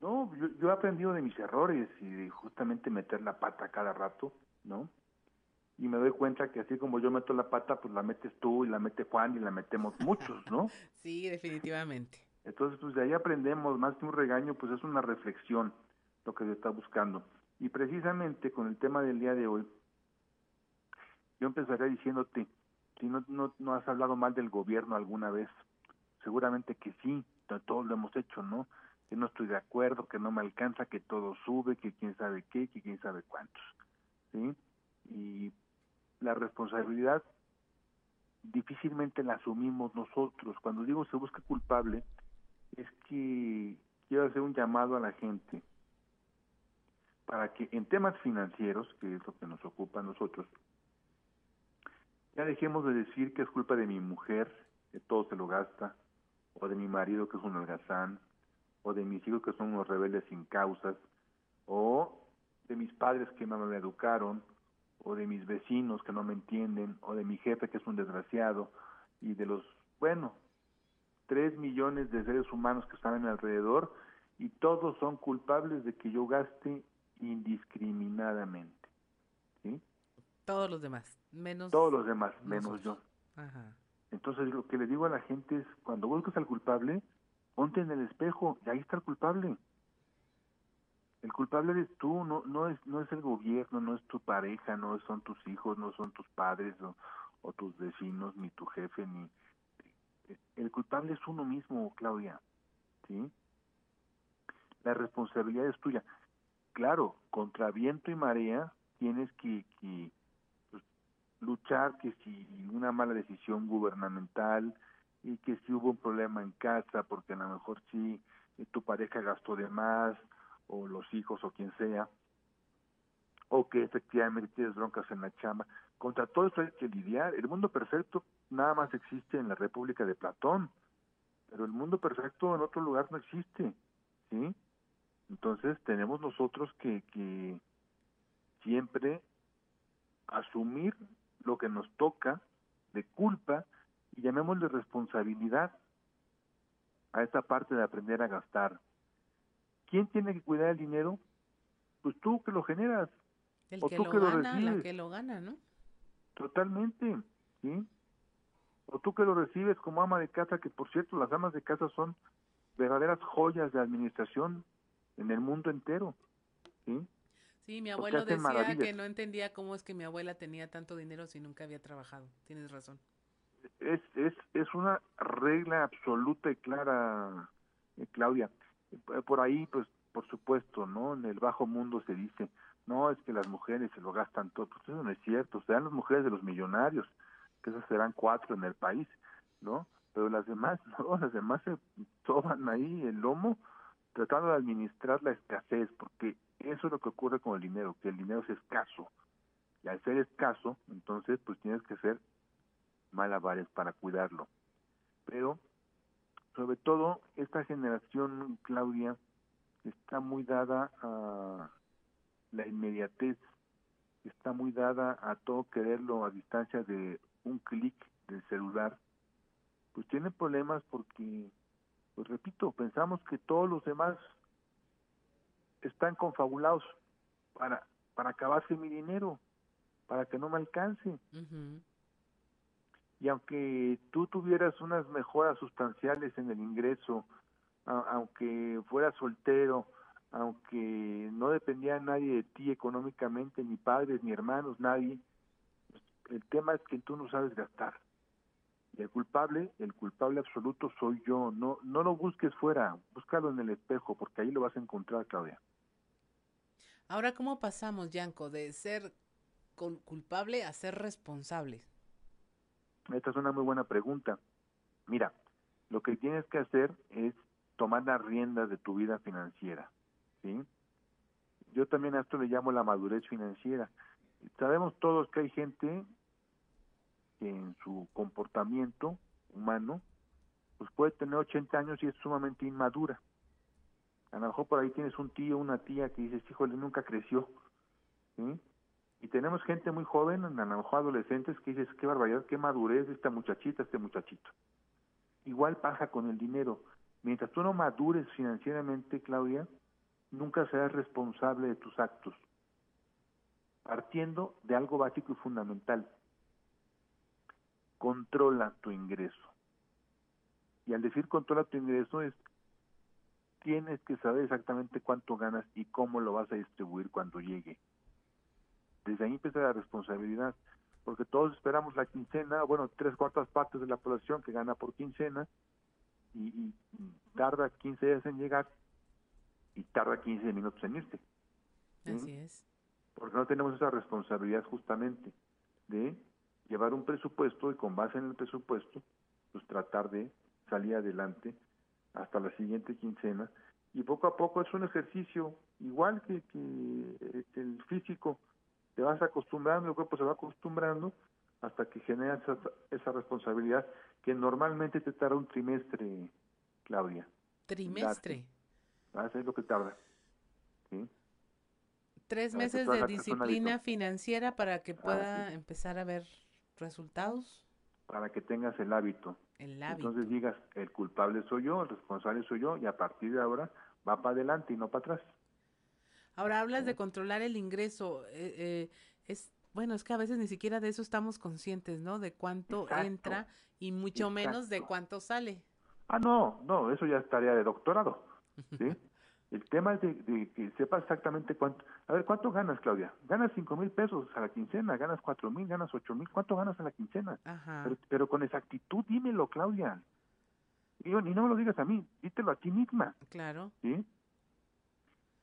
No, yo, yo he aprendido de mis errores y de justamente meter la pata cada rato, ¿no? Y me doy cuenta que así como yo meto la pata, pues la metes tú y la mete Juan y la metemos muchos, ¿no? Sí, definitivamente. Entonces, pues de ahí aprendemos, más que un regaño, pues es una reflexión lo que se está buscando. Y precisamente con el tema del día de hoy, yo empezaría diciéndote, si no, no, no has hablado mal del gobierno alguna vez, seguramente que sí, to- todos lo hemos hecho, ¿no? Que no estoy de acuerdo, que no me alcanza, que todo sube, que quién sabe qué, que quién sabe cuántos, ¿sí? Y la responsabilidad difícilmente la asumimos nosotros. Cuando digo se busca culpable, es que quiero hacer un llamado a la gente para que en temas financieros, que es lo que nos ocupa a nosotros, ya dejemos de decir que es culpa de mi mujer, que todo se lo gasta, o de mi marido, que es un holgazán, o de mis hijos, que son unos rebeldes sin causas, o de mis padres que no me educaron, o de mis vecinos que no me entienden, o de mi jefe que es un desgraciado, y de los, bueno, tres millones de seres humanos que están a mi alrededor, y todos son culpables de que yo gaste indiscriminadamente. Todos los demás, menos. Todos los demás, menos nosotros. yo. Ajá. Entonces lo que le digo a la gente es, cuando buscas al culpable, ponte en el espejo y ahí está el culpable. El culpable eres tú, no, no es, no es el gobierno, no es tu pareja, no son tus hijos, no son tus padres o, tus vecinos, ni tu jefe, ni el culpable es uno mismo, Claudia, ¿sí? La responsabilidad es tuya. Claro, contra viento y marea tienes que, pues, luchar que si una mala decisión gubernamental y que si hubo un problema en casa porque a lo mejor sí tu pareja gastó de más o los hijos o quien sea o que efectivamente tienes broncas en la chamba. Contra todo esto hay que lidiar. El mundo perfecto nada más existe en la República de Platón pero el mundo perfecto en otro lugar no existe sí entonces tenemos nosotros que, que siempre asumir lo que nos toca de culpa y llamémosle responsabilidad a esa parte de aprender a gastar. ¿Quién tiene que cuidar el dinero? Pues tú que lo generas. El o que tú lo que lo gana, la recibes. que lo gana, ¿no? Totalmente, ¿sí? O tú que lo recibes como ama de casa, que por cierto las amas de casa son verdaderas joyas de administración en el mundo entero, ¿sí? Sí, mi abuelo decía maravillas. que no entendía cómo es que mi abuela tenía tanto dinero si nunca había trabajado. Tienes razón. es, es, es una regla absoluta y clara, eh, Claudia. Eh, Por ahí, pues, por supuesto, ¿no? En el bajo mundo se dice, no, es que las mujeres se lo gastan todo. Pues eso no es cierto. Serán las mujeres de los millonarios, que esas serán cuatro en el país, ¿no? Pero las demás, no, las demás se toman ahí el lomo tratando de administrar la escasez, porque eso es lo que ocurre con el dinero, que el dinero es escaso. Y al ser escaso, entonces, pues tienes que ser malabares para cuidarlo. Pero, sobre todo, esta generación, Claudia, está muy dada a la inmediatez, está muy dada a todo quererlo a distancia de un clic del celular. Pues tiene problemas porque, pues repito, pensamos que todos los demás están confabulados para, para acabarse mi dinero, para que no me alcance Ujú. Y aunque tú tuvieras unas mejoras sustanciales en el ingreso, aunque fueras soltero, aunque no dependía nadie de ti económicamente, ni padres, ni hermanos, nadie, el tema es que tú no sabes gastar. Y el culpable, el culpable absoluto soy yo. No, no lo busques fuera, búscalo en el espejo, porque ahí lo vas a encontrar, Claudia. Ahora, ¿cómo pasamos, Yanko, de ser cul- culpable a ser responsable? Esta es una muy buena pregunta. Mira, lo que tienes que hacer es tomar las riendas de tu vida financiera, ¿sí? Yo también a esto le llamo la madurez financiera. Sabemos todos que hay gente que en su comportamiento humano pues puede tener 80 años y es sumamente inmadura. A lo mejor por ahí tienes un tío, una tía que dices, híjole, nunca creció, ¿sí? Y tenemos gente muy joven, a lo mejor adolescentes, que dices, qué barbaridad, qué madurez esta muchachita, este muchachito. Igual pasa con el dinero. Mientras tú no madures financieramente, Claudia, nunca serás responsable de tus actos. Partiendo de algo básico y fundamental. Controla tu ingreso. Y al decir controla tu ingreso es, tienes que saber exactamente cuánto ganas y cómo lo vas a distribuir cuando llegue desde ahí empieza la responsabilidad, porque todos esperamos la quincena, bueno, tres cuartas partes de la población que gana por quincena, y, y tarda 15 días en llegar, y tarda 15 minutos en irse. ¿sí? Así es. Porque no tenemos esa responsabilidad justamente de llevar un presupuesto y con base en el presupuesto, pues tratar de salir adelante hasta la siguiente quincena. Y poco a poco es un ejercicio, igual que, que el físico, te vas acostumbrando, el cuerpo se va acostumbrando hasta que generas esa, esa responsabilidad que normalmente te tarda un trimestre, Claudia. Trimestre. Darte. Es lo que tarda. ¿sí? Tres meses de disciplina financiera para que pueda Así. empezar a ver resultados. para que tengas el hábito. El hábito. Entonces digas, el culpable soy yo, el responsable soy yo, y a partir de ahora va para adelante y no para atrás. Ahora hablas de controlar el ingreso. eh, eh, es bueno, es que a veces ni siquiera de eso estamos conscientes, ¿no? De cuánto Exacto. entra y mucho menos de cuánto sale. Ah, no, no, eso ya es tarea de doctorado, ¿sí? El tema es de, de que sepa exactamente cuánto. A ver, ¿cuánto ganas, Claudia? Ganas cinco mil pesos a la quincena, ganas cuatro mil, ganas ocho mil. ¿Cuánto ganas a la quincena? Ajá. Pero, pero con exactitud dímelo, Claudia. Y, y no me lo digas a mí, dítelo a ti misma, Claro. ¿sí?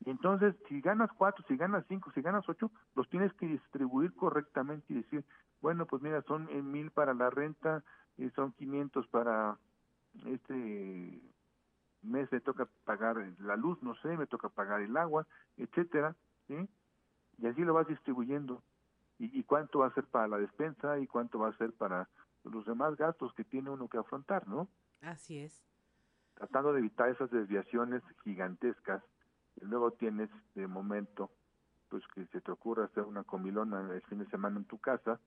Y entonces, si ganas cuatro, si ganas cinco, si ganas ocho, los tienes que distribuir correctamente y decir, bueno, pues mira, son eh, mil para la renta, y son quinientos para este mes me toca pagar la luz, no sé, me toca pagar el agua, etcétera, ¿sí? Y así lo vas distribuyendo. ¿Y, y cuánto va a ser para la despensa y cuánto va a ser para los demás gastos que tiene uno que afrontar, ¿no? Así es. Tratando de evitar esas desviaciones gigantescas. Y luego tienes de momento, pues que se te ocurra hacer una comilona el fin de semana en tu casa,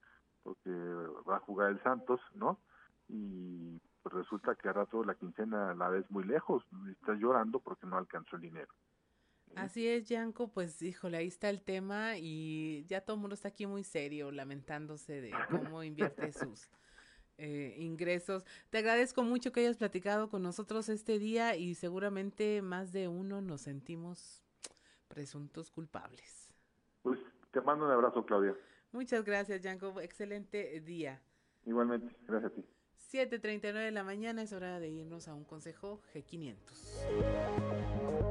porque va a jugar el Santos, ¿no? Y pues resulta que a rato la quincena la ves muy lejos, y estás llorando porque no alcanzó el dinero. Así es, Yanko, pues híjole, ahí está el tema y ya todo el mundo está aquí muy serio, lamentándose de cómo invierte sus eh, ingresos. Te agradezco mucho que hayas platicado con nosotros este día y seguramente más de uno nos sentimos presuntos culpables. Pues te mando un abrazo, Claudia. Muchas gracias, Yanko. Excelente día. Igualmente, gracias a ti. 7.39 de la mañana es hora de irnos a un consejo G500.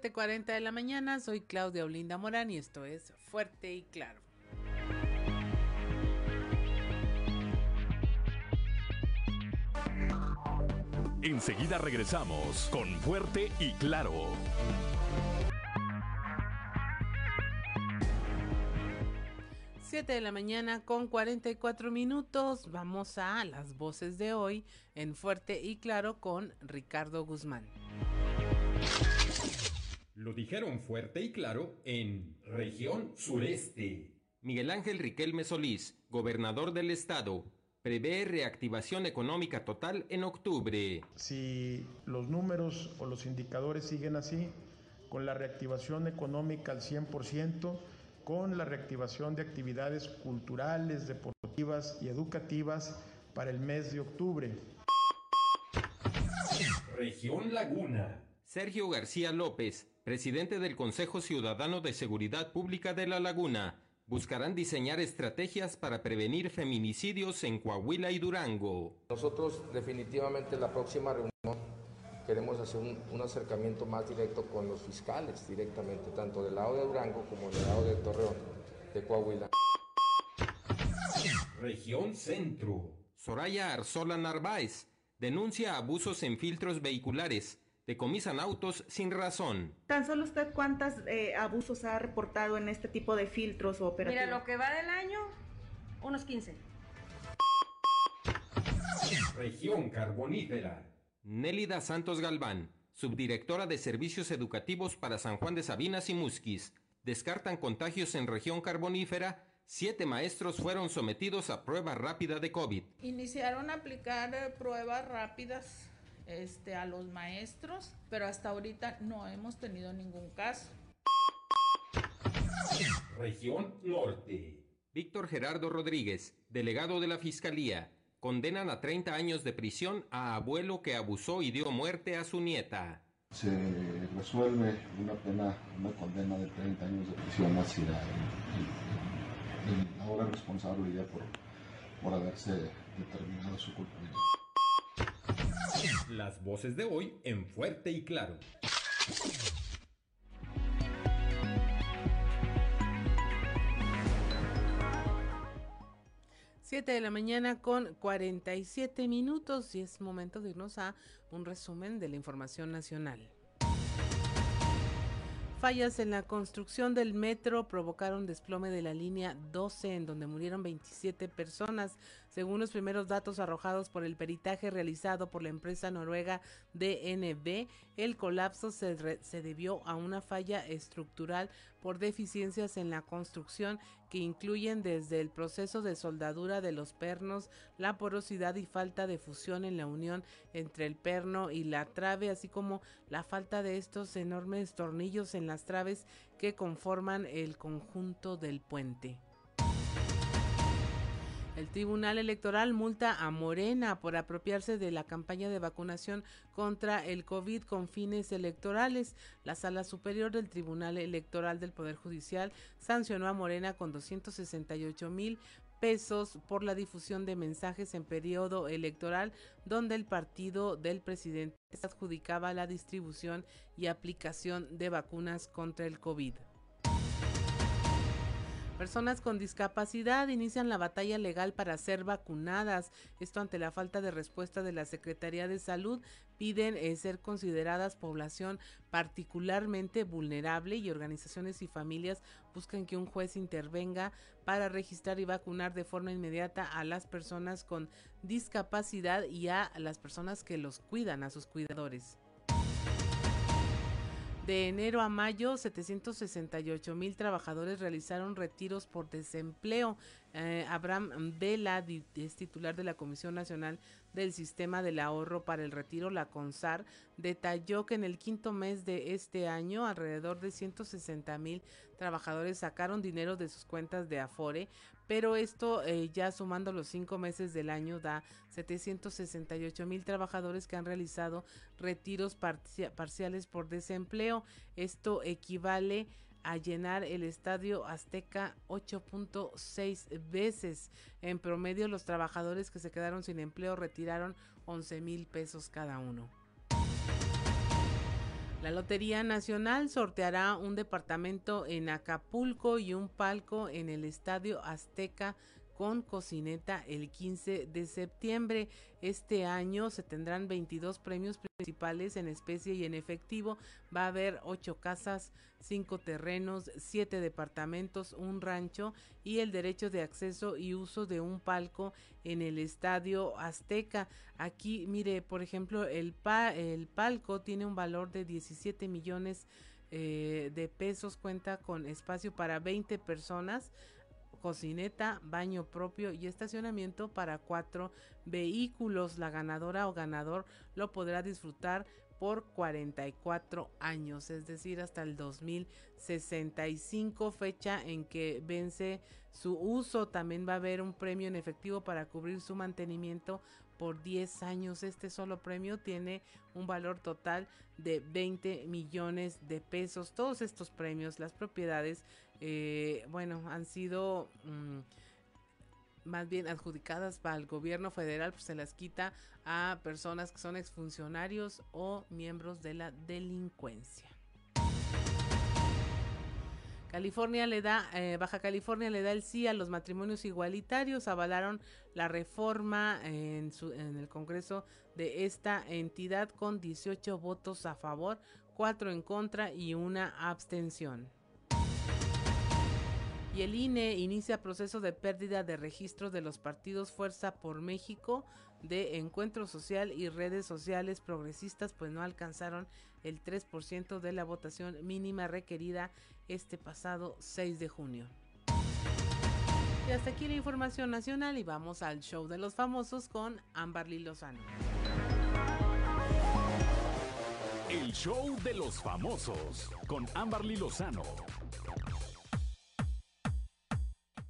7.40 de la mañana, soy Claudia Olinda Morán y esto es Fuerte y Claro. Enseguida regresamos con Fuerte y Claro. Siete de la mañana con 44 minutos. Vamos a las voces de hoy en Fuerte y Claro con Ricardo Guzmán. Lo dijeron fuerte y claro en región sureste. Miguel Ángel Riquelme Solís, gobernador del estado, prevé reactivación económica total en octubre. Si los números o los indicadores siguen así, con la reactivación económica al 100%, con la reactivación de actividades culturales, deportivas y educativas para el mes de octubre. Región Laguna. Sergio García López, presidente del Consejo Ciudadano de Seguridad Pública de La Laguna, buscarán diseñar estrategias para prevenir feminicidios en Coahuila y Durango. Nosotros definitivamente la próxima reunión queremos hacer un, un acercamiento más directo con los fiscales directamente, tanto del lado de Durango como del lado de Torreón, de Coahuila. Región Centro. Soraya Arzola Narváez denuncia abusos en filtros vehiculares. Decomisan autos sin razón. ¿Tan solo usted cuántos abusos ha reportado en este tipo de filtros o operativos? Mira, lo que va del año, unos 15. Región Carbonífera. Nélida Santos Galván, subdirectora de Servicios Educativos para San Juan de Sabinas y Musquis, descartan contagios en región carbonífera. Siete maestros fueron sometidos a prueba rápida de COVID. Iniciaron a aplicar eh, pruebas rápidas este, a los maestros, pero hasta ahorita no hemos tenido ningún caso. Región Norte. Víctor Gerardo Rodríguez, delegado de la Fiscalía, condenan a 30 años de prisión a abuelo que abusó y dio muerte a su nieta. Se resuelve una pena, una condena de 30 años de prisión hacia el, el, el ahora responsable ya por, por haberse determinado su culpabilidad. Las voces de hoy en Fuerte y Claro. Siete de la mañana con 47 minutos y es momento de irnos a un resumen de la información nacional. Fallas en la construcción del metro provocaron desplome de la línea 12 en donde murieron 27 personas. Según los primeros datos arrojados por el peritaje realizado por la empresa noruega DNB, el colapso se, se debió a una falla estructural por deficiencias en la construcción que incluyen desde el proceso de soldadura de los pernos, la porosidad y falta de fusión en la unión entre el perno y la trave, así como la falta de estos enormes tornillos en las traves que conforman el conjunto del puente. El Tribunal Electoral multa a Morena por apropiarse de la campaña de vacunación contra el COVID con fines electorales. La Sala Superior del Tribunal Electoral del Poder Judicial sancionó a Morena con 268 mil pesos por la difusión de mensajes en periodo electoral donde el partido del presidente adjudicaba la distribución y aplicación de vacunas contra el COVID. Personas con discapacidad inician la batalla legal para ser vacunadas. Esto ante la falta de respuesta de la Secretaría de Salud. Piden eh, ser consideradas población particularmente vulnerable y organizaciones y familias buscan que un juez intervenga para registrar y vacunar de forma inmediata a las personas con discapacidad y a las personas que los cuidan, a sus cuidadores. De enero a mayo, 768 mil trabajadores realizaron retiros por desempleo. Eh, Abraham Vela, es titular de la Comisión Nacional del Sistema del Ahorro para el Retiro, la CONSAR, detalló que en el quinto mes de este año alrededor de 160 mil trabajadores sacaron dinero de sus cuentas de Afore pero esto eh, ya sumando los cinco meses del año da 768 mil trabajadores que han realizado retiros parciales por desempleo. Esto equivale a llenar el estadio Azteca 8.6 veces. En promedio, los trabajadores que se quedaron sin empleo retiraron 11 mil pesos cada uno. La Lotería Nacional sorteará un departamento en Acapulco y un palco en el Estadio Azteca con cocineta el 15 de septiembre. Este año se tendrán 22 premios principales en especie y en efectivo. Va a haber 8 casas, 5 terrenos, 7 departamentos, un rancho y el derecho de acceso y uso de un palco en el estadio Azteca. Aquí, mire, por ejemplo, el, palco tiene un valor de 17 millones eh, de pesos, cuenta con espacio para 20 personas cocineta, baño propio y estacionamiento para cuatro vehículos. La ganadora o ganador lo podrá disfrutar por 44 años, es decir, hasta el 2065, fecha en que vence su uso. También va a haber un premio en efectivo para cubrir su mantenimiento por 10 años. Este solo premio tiene un valor total de 20 millones de pesos. Todos estos premios, las propiedades eh, bueno, han sido mm, más bien adjudicadas para el gobierno federal, pues se las quita a personas que son exfuncionarios o miembros de la delincuencia. California le da, eh, Baja California le da el sí a los matrimonios igualitarios, avalaron la reforma en, el Congreso de esta entidad con 18 votos a favor, 4 en contra y una abstención y el INE inicia proceso de pérdida de registro de los partidos Fuerza por México de Encuentro Social y redes sociales progresistas, pues no alcanzaron el 3% de la votación mínima requerida este pasado 6 de junio. Y hasta aquí la información nacional y vamos al show de los famosos con Amberly Lozano. El show de los famosos con Amberly Lozano.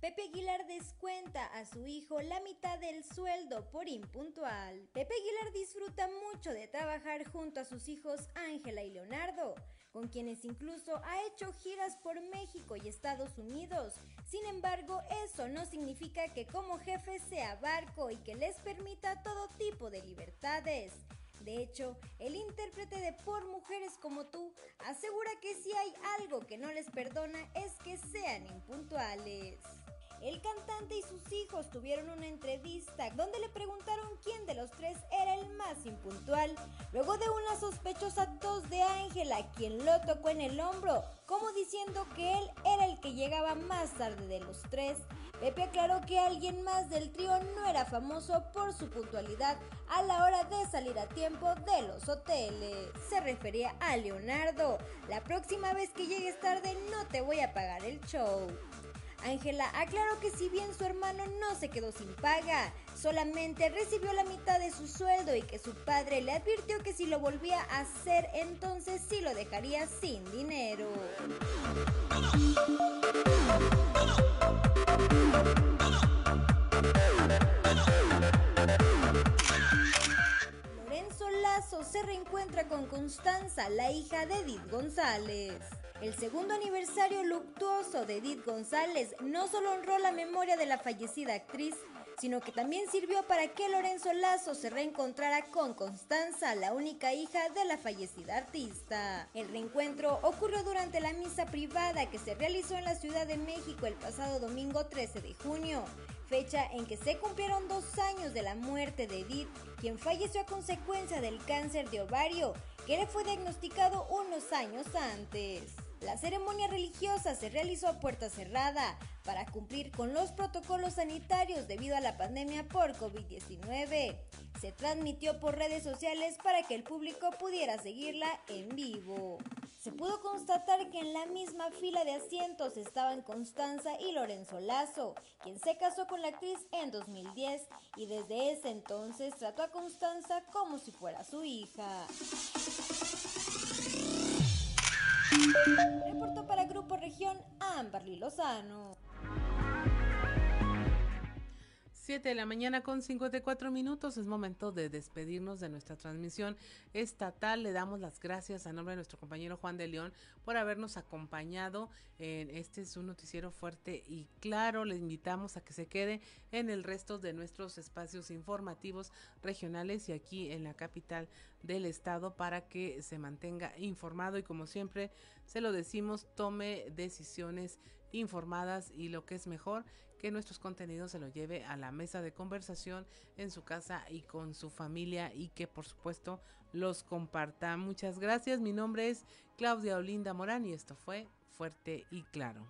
Pepe Aguilar descuenta a su hijo la mitad del sueldo por impuntual. Pepe Aguilar disfruta mucho de trabajar junto a sus hijos Ángela y Leonardo, con quienes incluso ha hecho giras por México y Estados Unidos. Sin embargo, eso no significa que como jefe sea barco y que les permita todo tipo de libertades. De hecho, el intérprete de Por Mujeres como tú asegura que si hay algo que no les perdona es que sean impuntuales. El cantante y sus hijos tuvieron una entrevista donde le preguntaron quién de los tres era el más impuntual, luego de una sospechosa tos de Ángela, quien lo tocó en el hombro, como diciendo que él era el que llegaba más tarde de los tres. Pepe aclaró que alguien más del trío no era famoso por su puntualidad a la hora de salir a tiempo de los hoteles. Se refería a Leonardo. La próxima vez que llegues tarde no te voy a pagar el show. Ángela aclaró que si bien su hermano no se quedó sin paga, solamente recibió la mitad de su sueldo y que su padre le advirtió que si lo volvía a hacer entonces sí lo dejaría sin dinero. Lorenzo Lazo se reencuentra con Constanza, la hija de Edith González. El segundo aniversario luctuoso de Edith González no solo honró la memoria de la fallecida actriz, sino que también sirvió para que Lorenzo Lazo se reencontrara con Constanza, la única hija de la fallecida artista. El reencuentro ocurrió durante la misa privada que se realizó en la Ciudad de México el pasado domingo 13 de junio, fecha en que se cumplieron dos años de la muerte de Edith, quien falleció a consecuencia del cáncer de ovario, que le fue diagnosticado unos años antes. La ceremonia religiosa se realizó a puerta cerrada para cumplir con los protocolos sanitarios debido a la pandemia por COVID-19. Se transmitió por redes sociales para que el público pudiera seguirla en vivo. Se pudo constatar que en la misma fila de asientos estaban Constanza y Lorenzo Lazo, quien se casó con la actriz en 2010 y desde ese entonces trató a Constanza como si fuera su hija. Reportó para Grupo Región Amberly Lozano. 7 de la mañana con 54 minutos. Es momento de despedirnos de nuestra transmisión estatal. Le damos las gracias a nombre de nuestro compañero Juan de León por habernos acompañado este es un noticiero fuerte y claro. Le invitamos a que se quede en el resto de nuestros espacios informativos regionales y aquí en la capital del estado para que se mantenga informado y como siempre se lo decimos, tome decisiones informadas y lo que es mejor que nuestros contenidos se lo lleve a la mesa de conversación en su casa y con su familia y que por supuesto los comparta. Muchas gracias. Mi nombre es Claudia Olinda Morán y esto fue Fuerte y Claro.